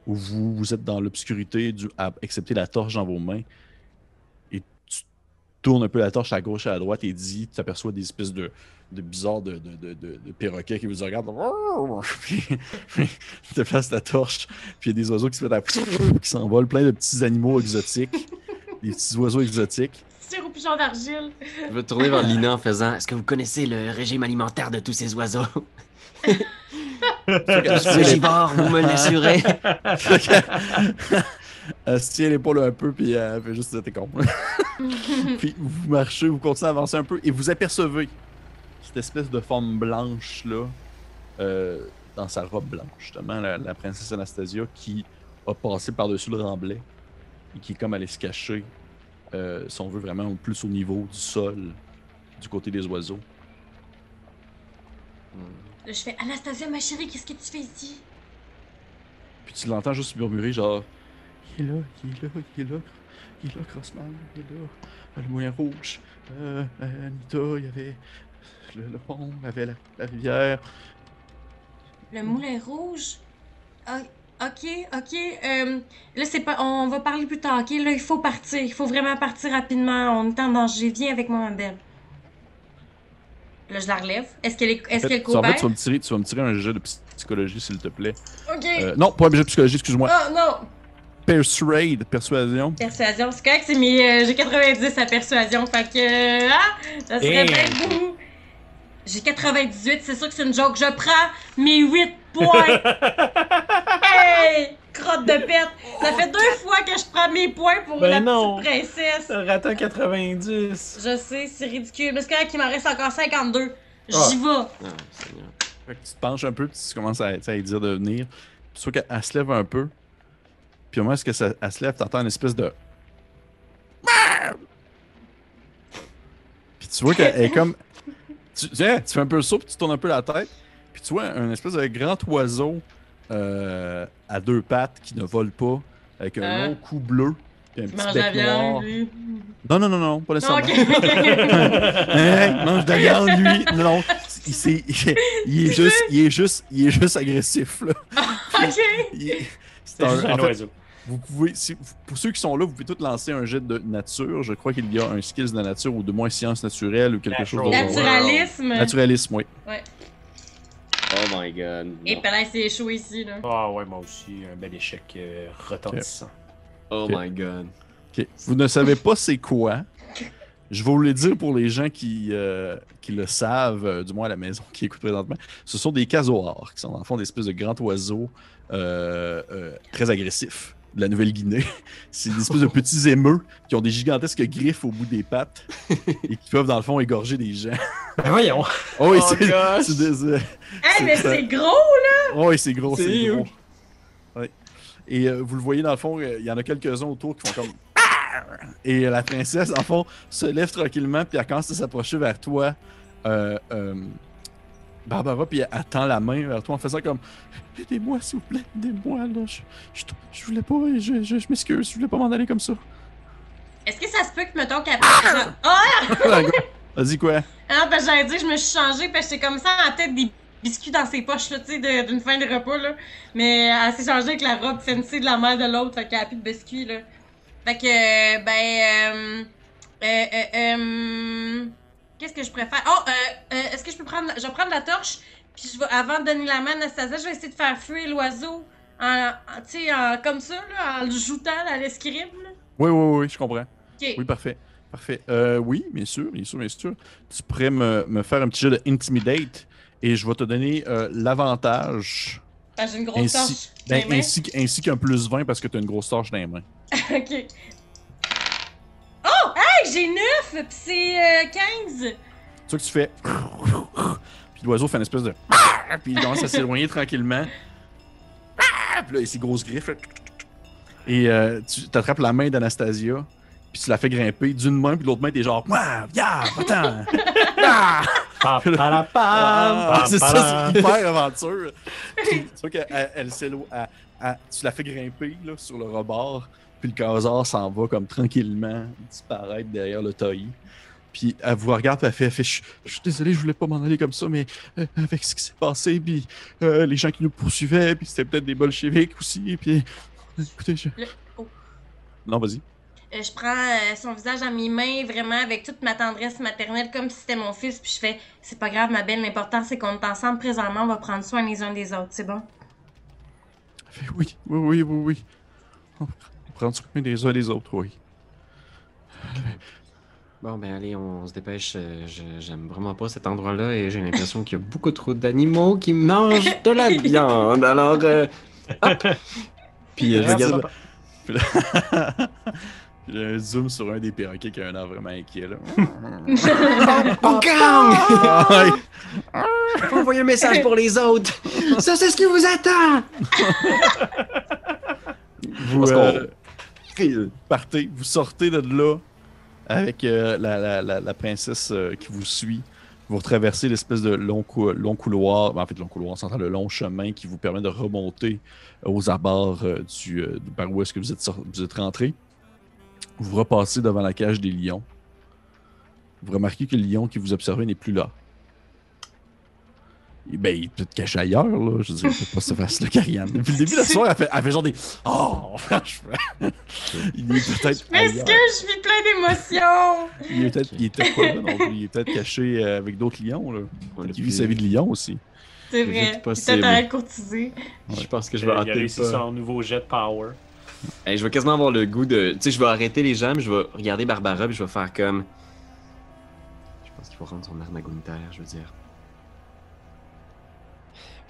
S2: où vous, vous êtes dans l'obscurité, accepter la torche dans vos mains. Tournes un peu la torche à gauche et à droite et dis, tu aperçois des espèces de, de bizarres de, de, de, de- de perroquets qui vous regardent. *laughs* Puis, puis tu te places la torche, puis il y a des oiseaux qui se mettent à... qui s'envolent, plein de petits animaux exotiques. des petits oiseaux exotiques.
S4: Sur au pigeon d'argile.
S1: Je vais tourner vers Lina en faisant Est-ce que vous connaissez le régime alimentaire de tous ces oiseaux? *laughs* Frugivore, vous me l'assurez.
S2: Elle se tient l'épaule un peu, puis elle fait juste t'es con. *laughs* puis vous marchez, vous continuez à avancer un peu, et vous apercevez cette espèce de forme blanche-là, euh, dans sa robe blanche, justement, la, la princesse Anastasia, qui a passé par-dessus le remblai, et qui est comme allée se cacher, euh, si on veut vraiment plus au niveau du sol, du côté des oiseaux.
S4: Là, je fais Anastasia, ma chérie, qu'est-ce que tu fais ici?
S2: Puis tu l'entends juste murmurer genre Il est là, il est là, il est là, il est là, Crossman, il est là. Le moulin rouge, euh, Anita, il y avait le, le pont, il y avait la, la rivière.
S4: Le moulin rouge? Ah, ok, ok. euh, là, c'est pas. On va parler plus tard, ok? Là, il faut partir. Il faut vraiment partir rapidement. On est en danger. Viens avec moi, ma belle. Là, je la relève. Est-ce qu'elle est,
S2: fait,
S4: qu'elle
S2: tu- en fait, tu vas me tirer, tu vas me tirer un jet de psychologie, s'il te plaît.
S4: Ok.
S2: Euh, non, pas un jet de psychologie, excuse-moi.
S4: Oh non!
S2: Persuade, persuasion.
S4: Persuasion, c'est correct, c'est mes. euh, j'ai 90 à persuasion, fait que. euh, ah! Ça serait bien beau! J'ai 98, c'est sûr que c'est une joke. Je prends mes 8 points! *laughs* hey! Crotte de pète! Ça fait deux *laughs* fois que je prends mes points pour
S3: Ben
S4: la
S3: non.
S4: petite princesse!
S3: Un 90.
S4: Je sais, c'est ridicule. Mais c'est correct qu'il m'en reste encore 52. J'y
S3: Ah.
S4: vais!
S1: Ah.
S2: Fait que tu te penches un peu, puis tu commences à, à lui dire de venir. Puis tu vois qu'elle se lève un peu. Puis au moment où elle, elle se lève, t'entends une espèce de. Puis tu vois qu'elle est comme. Tu, tu sais, tu fais un peu le saut, puis tu tournes un peu la tête. Puis tu vois un espèce de grand oiseau euh, à deux pattes qui ne vole pas, avec un
S4: Hein?
S2: long cou bleu. Puis un petit
S4: mange la
S2: bec noir.
S4: viande, lui.
S2: Non, non, non, non, pas nécessairement.
S4: ok. *laughs*
S2: Hey, il mange de la viande, lui. Non, non. Il, s'est- il est juste, il est juste, il est juste agressif, là. *laughs*
S4: ok!
S2: Est- c'est
S3: C'est
S2: un-
S3: juste un
S2: en fait,
S3: oiseau.
S2: Vous pouvez, si- pour ceux qui sont là, vous pouvez tous lancer un jet de nature. Je crois qu'il y a un skills de nature ou de moins science naturelle ou quelque chose
S3: Natural.
S2: d'autre.
S4: Naturalisme!
S2: Naturalisme, oui.
S1: Oh my god.
S4: Et
S1: non.
S4: là, c'est chaud ici, là.
S3: Ah ouais, moi aussi, un bel échec euh, retentissant.
S1: Oh my god.
S2: Ok. Vous ne savez pas c'est quoi. Je vais vous le dire pour les gens qui, euh, qui le savent, euh, du moins à la maison, qui écoutent présentement. Ce sont des casoars, qui sont dans le fond des espèces de grands oiseaux euh, euh, très agressifs de la Nouvelle-Guinée. *laughs* C'est des espèces de petits émeux qui ont des gigantesques griffes au bout des pattes *laughs* et qui peuvent, dans le fond, égorger des gens.
S3: Ben voyons.
S2: Oh, oui,
S1: Oh,
S2: c'est
S1: gosh.
S2: c'est des- euh,
S4: Hey, mais
S2: C'est
S4: gros!
S2: oh, oui, c'est gros, c'est
S1: C'est
S2: gros. Ouais. Et euh, vous le voyez, dans le fond, euh, il y en a quelques-uns autour qui font comme... *laughs* Et la princesse, en fond, se lève tranquillement, puis elle commence à s'approcher vers toi, euh, euh, Barbara, puis elle elle tend la main vers toi en faisant comme Aidez-moi, s'il vous plaît, aidez-moi, là. Je, je, je voulais pas, je, je, je m'excuse, je voulais pas m'en aller comme ça.
S4: Est-ce que ça se peut que, mettons, qu'elle fasse. Ah!
S2: Vas-y, quoi?
S4: Ah, ben j'allais dire, je me suis changée, parce que j'étais comme ça en tête des biscuits dans ses poches, là, tu sais, d'une fin de repas, là. Mais elle s'est changée avec la robe fancy de la mère de l'autre, fait qu'elle a plus de biscuits, là. Fait que, ben, euh, euh, euh, euh, qu'est-ce que je préfère? Oh, euh, euh, est-ce que je peux prendre, je vais prendre la torche, puis je vais, avant de donner la main à Anastasia, je vais essayer de faire fuir l'oiseau, en, en- tu sais, en- comme ça, là, en le joutant à l'escrime.
S2: Oui, oui, oui, je comprends. Oui, parfait. Parfait. Euh, oui, bien sûr, bien sûr, bien sûr. Tu pourrais me, me faire un petit jeu de Intimidate et je vais te donner euh, l'avantage
S4: Ah, j'ai une grosse
S2: Ainsi-
S4: torche.
S2: ben, ainsi, ainsi qu'un plus 20 parce que tu as une grosse torche dans les mains. *laughs*
S4: Ok. Hey, j'ai 9! Pis c'est euh, 15!
S2: C'est que tu fais. *laughs* Puis l'oiseau fait une espèce de. *laughs* Puis il commence à s'éloigner tranquillement. *laughs* Puis là, il a ses grosses griffes. Et euh, tu attrapes la main d'Anastasia. Puis tu la fais grimper d'une main, puis de l'autre main, t'es genre. Ouah, yeah, attends. Ah! Ah, c'est ça, c'est hyper aventure. tu vois qu'elle elle, elle s'élo- elle- elle- tu la fais grimper là, sur le rebord, puis le casar s'en va comme tranquillement disparaître derrière le taillis. Puis elle vous regarde, puis elle fait, elle fait, je je suis désolé, je voulais pas m'en aller comme ça, mais euh, avec ce qui s'est passé, puis euh, les gens qui nous poursuivaient, puis c'était peut-être des bolcheviks aussi, puis euh, écoutez, je...
S4: Le- oh.
S2: Non, vas-y.
S4: Euh, je prends son visage dans mes mains, vraiment avec toute ma tendresse maternelle, comme si c'était mon fils, puis je fais C'est pas grave, ma belle, l'important c'est qu'on est ensemble présentement, on va prendre soin les uns des autres, c'est bon?
S2: Elle fait, oui, oui, oui, oui, oui. On prend soin des uns des autres, oui.
S1: Bon, ben allez, on se dépêche. Euh, J'aime vraiment pas cet endroit-là et j'ai l'impression qu'il y a beaucoup trop d'animaux qui mangent de la viande. Alors, euh, hop. Puis euh, je regarde.
S2: Puis *laughs* là, puis là, un zoom sur un des perroquets qui a un air vraiment inquiet. Là. *laughs*
S1: Oh, gang!
S2: Ouais.
S1: Faut envoyer un message pour les autres. Ça, c'est ce qui vous attend.
S2: vous
S1: Parce
S2: euh, partez, vous sortez de là avec euh, la, princesse euh, qui vous suit. Vous traversez l'espèce de long, cou- long couloir, ben, en fait, long couloir, le long chemin qui vous permet de remonter aux abords euh, du, euh, par où est-ce que vous êtes, vous êtes rentré. Vous repassez devant la cage des lions. Vous remarquez que le lion qui vous observait n'est plus là. Ben, il peut être caché ailleurs, là. Je veux dire, c'est pas si facile, Karianne. Depuis le début de la soirée, elle fait, elle fait genre des. *laughs* Oh, franchement. *laughs* il est peut-être.
S4: Mais est-ce
S2: ailleurs.
S4: que je suis plein d'émotions?
S2: Il est peut-être il est peut-être pas là non plus. Il est peut-être caché euh, avec d'autres lions, là.
S1: On
S2: Qui vit sa vie de lion aussi.
S4: C'est
S1: Le
S4: vrai. Peut-être de courtiser.
S1: Je pense que je
S3: Il
S1: vais
S3: a
S1: rater le
S3: réussi
S1: pas.
S3: son nouveau jet power.
S1: Hey, je vais quasiment avoir le goût de. Tu sais, je vais arrêter les gens, mais je vais regarder Barbara, puis je vais faire comme. Je pense qu'il faut rendre son arme à Gunther, je veux dire.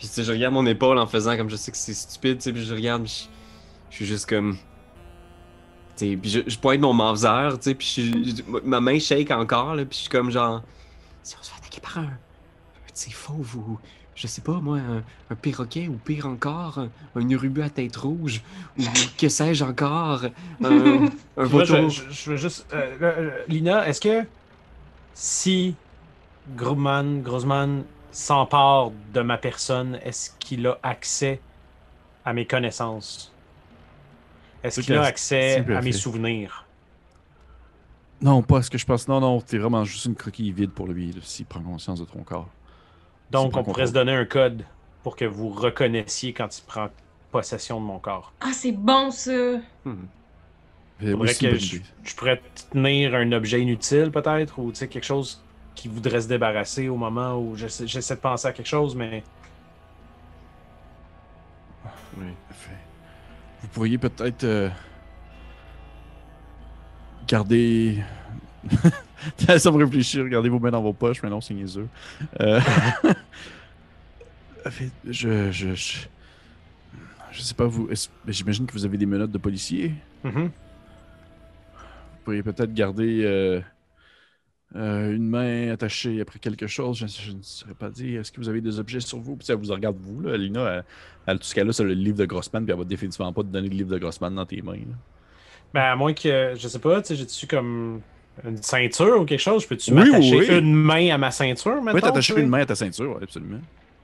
S1: Puis tu sais, je regarde mon épaule en faisant comme je sais que c'est stupide, tu sais, puis je regarde, puis je, je suis juste comme. Tu sais, puis je, je pointe mon mavzer, tu sais, puis je- ma main shake encore, là, puis je suis comme genre. Si on se fait attaquer par un. Un petit fauve ou. Je sais pas, moi, un, un perroquet ou pire encore, un, un urubu à tête rouge ou que sais-je encore, un, *laughs* un
S3: Moi, je,
S1: vautour.
S3: je- je veux juste. euh, euh, Lina, est-ce que si Grumman, Grossman s'empare de ma personne, est-ce qu'il a accès à mes connaissances? Est-ce qu'il a accès
S2: à
S3: mes souvenirs?
S2: Non, pas ce que je pense. Non, non, t'es vraiment juste une coquille vide pour lui, s'il prend conscience de ton corps.
S3: Donc, on pourrait se donner un code pour que vous reconnaissiez quand il prend possession de mon corps.
S4: Ah, c'est bon ça!
S1: Hmm.
S3: Faudrait que je, pourrais tenir un objet inutile, peut-être, ou tu sais, quelque chose qui voudrait se débarrasser au moment où j'essaie j'essaie de penser à quelque chose, mais
S1: Oui.
S2: Parfait. Vous pourriez peut-être euh, garder *laughs* Ça me réfléchir, regardez vos mains dans vos poches, mais non, c'est niaiseux. Euh... *laughs* fait, je, je, je, je sais pas, vous. J'imagine que vous avez des menottes de policier.
S3: Mhm.
S2: Vous pourriez peut-être garder euh, euh, une main attachée après quelque chose. Je, je ne saurais pas dire. Est-ce que vous avez des objets sur vous? Puis ça vous regarde, vous. Là. Lina, elle, elle, tout ce qu'elle a, c'est le livre de Grossman, puis elle va définitivement pas te donner le livre de Grossman dans tes mains. là.
S3: Ben, à moins que, je sais pas, tu sais, j'ai-tu comme une ceinture ou quelque chose? Je peux-tu
S2: Oui,
S3: m'attacher
S2: oui.
S3: une main à ma ceinture, maintenant?
S2: Oui, t'attacher une main à ta ceinture, absolument.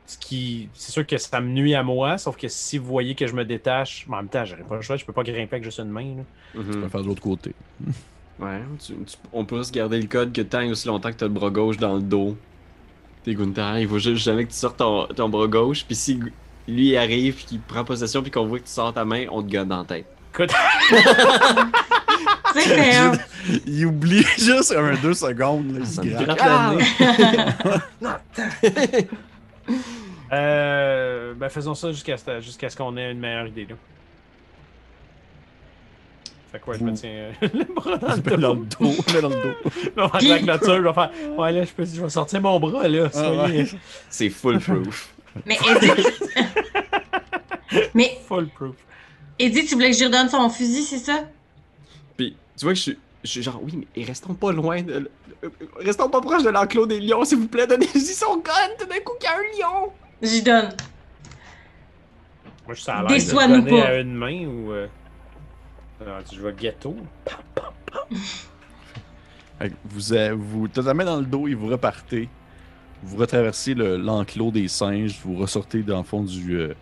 S3: Ce qui, c'est sûr que ça me nuit à moi, sauf que si vous voyez que je me détache, mais en même temps, j'aurais pas le choix, je peux pas grimper avec juste une main. là.
S2: Tu
S1: Mhm.
S2: peux faire de l'autre côté. *laughs*
S1: Ouais, tu- tu- on peut se garder le code que tant et aussi longtemps que t'as le bras gauche dans le dos. T'es Gunther, il faut juste jamais que tu sortes ton, ton bras gauche, puis si lui il arrive, puis qu'il prend possession, puis qu'on voit que tu sors ta main, on te gonne dans la tête.
S3: Écoute, *laughs*
S4: C'est clair. *laughs*
S2: Il oublie *laughs* juste un deux secondes. Là, il se
S1: Ça me
S2: gratte.
S3: Ah!
S1: nez.
S3: euh, ben faisons ça jusqu'à ce jusqu'à ce qu'on ait une meilleure idée, là. Fait quoi, je me tiens euh, *laughs* le bras dans le *laughs*
S2: dans
S3: dos.
S2: le dos, mets dans le dos. *laughs*
S3: Je vais faire la clôture, je vais faire. Ouais, là, je, peux, je vais sortir mon bras, là.
S2: Ouais.
S1: C'est full proof.
S4: Mais Eddie. Mais
S3: full proof.
S4: Eddie, tu voulais que je lui redonne son fusil, c'est ça?
S1: Puis tu vois que je suis, je genre, oui, mais restons pas loin de. euh, Restons pas proche de l'enclos des lions, s'il vous plaît, donnez-lui son gun, tout d'un coup qu'il y a un lion!
S4: J'y donne.
S3: Moi, je suis à l'aise de donner
S4: pas.
S3: à une main ou. Alors, je vais ghetto. *laughs*
S2: Vous, vous te la main dans le dos et vous repartez. Vous retraversez le- l'enclos des singes. Vous ressortez dans le fond du, euh,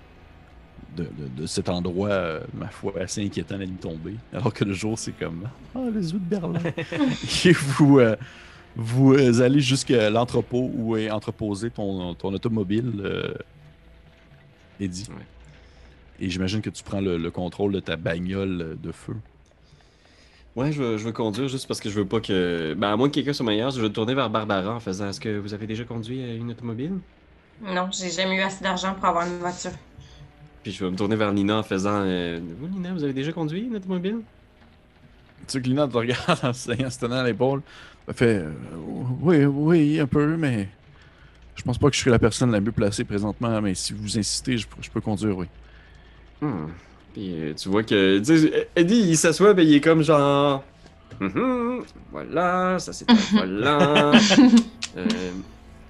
S2: de, de- de cet endroit, euh, ma foi, assez inquiétant à la nuit tombée. Alors que le jour, c'est comme Ah, les yeux de Berlin. *laughs* et vous, euh, vous euh, allez jusqu'à l'entrepôt où est entreposé ton, ton automobile, euh, Eddie.
S1: Ouais.
S2: Et j'imagine que tu prends le, le contrôle de ta bagnole de feu.
S1: Ouais, je veux, je veux conduire juste parce que je veux pas que. Ben, à moins que quelqu'un soit meilleur, je veux tourner vers Barbara en faisant Est-ce que vous avez déjà conduit euh, une automobile?
S4: Non, j'ai jamais eu assez d'argent pour avoir une voiture.
S1: Puis je vais me tourner vers Nina en faisant euh, Vous, Nina, vous avez déjà conduit une automobile?
S2: Tu sais que Lina te regarde en se en se tenant à l'épaule. Elle fait euh, Oui, oui, un peu, mais je pense pas que je suis la personne la mieux placée présentement, mais si vous insistez, je, je peux conduire, oui.
S1: Hmm. Puis euh, tu vois que. Eddie, il s'assoit, ben il est comme genre. Mhm, voilà, ça c'est un *laughs* volant. Euh,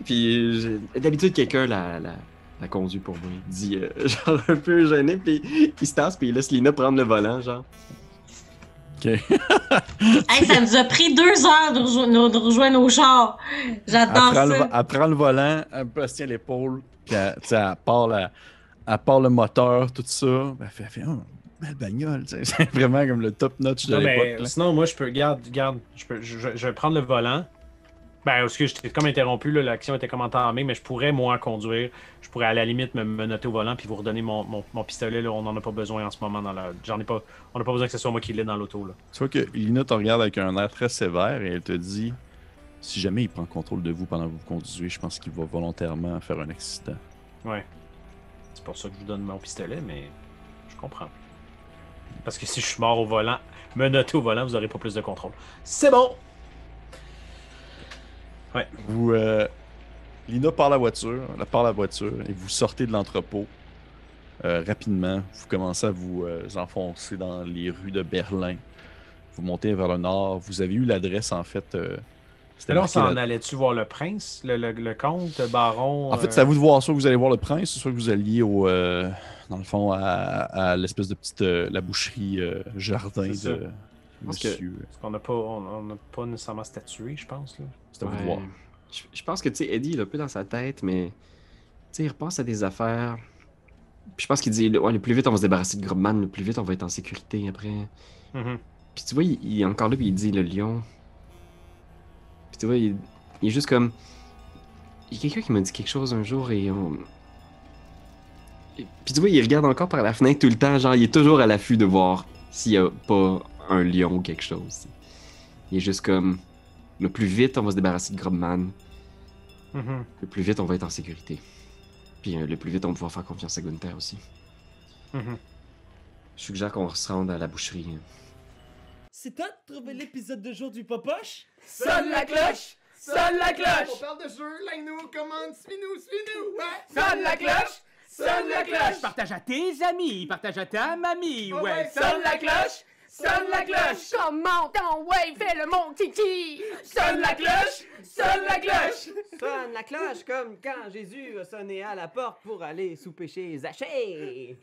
S1: puis j'ai- d'habitude, quelqu'un la, la, la conduit pour moi. Il dit, euh, *laughs* genre un peu gêné, puis il se tasse, puis il laisse Lina prendre le volant, genre. *laughs*
S4: Hey, ça nous a pris deux heures de, rejo- de rejoindre nos chars. J'adore
S2: prend, le,
S4: ça.
S2: elle prend le volant, elle se tient l'épaule, puis elle part, la- elle part le moteur, tout ça. Ben, elle fait, elle fait oh, belle bagnole, tu sais. *laughs* c'est vraiment comme le top notch de
S3: Non, mais
S2: l'époque. là.
S3: sinon, moi, je peux. Garde, garde. Je, peux, je, je- je vais prendre le volant. Ben, parce que j'étais comme interrompu, là, l'action était comme entamée, mais je pourrais, moi, conduire. Je pourrais à la limite me, me noter au volant puis vous redonner mon, mon, mon pistolet. Là, on n'en a pas besoin en ce moment. dans la... J'en ai pas. On n'a pas besoin que ce soit moi qui l'ai dans l'auto. là.
S2: Tu vois que Lina te regarde avec un air très sévère et elle te dit Si jamais il prend contrôle de vous pendant que vous conduisez, je pense qu'il va volontairement faire un accident.
S3: Ouais. C'est pour ça que je vous donne mon pistolet, mais je comprends. Parce que si je suis mort au volant, me noter au volant, vous n'aurez pas plus de contrôle. C'est bon!
S2: Vous, euh, Lina part la voiture, elle part la voiture et vous sortez de l'entrepôt euh, rapidement. Vous commencez à vous euh, enfoncer dans les rues de Berlin. Vous montez vers le nord. Vous avez eu l'adresse en fait.
S3: Là, on s'en allait-tu voir le prince, le, le, le comte, le baron?
S2: En fait,
S3: euh,
S2: c'est à vous de voir soit que vous allez voir le prince, soit que vous alliez au, euh, dans le fond à, à l'espèce de petite euh, la boucherie euh, jardin de Monsieur.
S3: Parce qu'on n'a pas, on, pas nécessairement statué, je pense. Là.
S2: C'est à vous de voir.
S1: Je, je pense que, tu sais, Eddie, il a un peu dans sa tête, mais. Tu sais, il repense à des affaires. Puis je pense qu'il dit, ouais, le plus vite on va se débarrasser de Grobman, le plus vite on va être en sécurité après.
S3: Mhm.
S1: Puis tu vois, il, il est encore là, puis il dit le lion. Puis tu vois, il, il est juste comme. Il y a quelqu'un qui m'a dit quelque chose un jour et on. et- Puis tu vois, il regarde encore par la fenêtre tout le temps, genre, il est toujours à l'affût de voir s'il y a pas un lion ou quelque chose. Il est juste comme. Le plus vite on va se débarrasser de Grobman,
S3: Mhm.
S1: le plus vite on va être en sécurité. Puis euh, le plus vite on va pouvoir faire confiance à Gunther aussi.
S3: Mhm.
S1: Je suggère qu'on se rende à la boucherie. Hein.
S5: c'est toi de trouver l'épisode de jour du Popoche?
S6: Sonne la cloche! Sonne la
S7: On
S6: cloche!
S7: parle de jeu, like-nous, commande, suis-nous, suis-nous, ouais!
S6: Sonne la cloche! Sonne la cloche!
S8: Partage à tes amis, partage à ta mamie,
S7: Oh
S8: ouais.
S7: ouais,
S6: Sonne la cloche! Sonne la cloche!
S9: Comment ton ouais, fais le mon kiki!
S6: Sonne la cloche! Sonne la cloche!
S10: Sonne la cloche comme quand Jésus a sonné à la porte pour aller souper chez Zachée.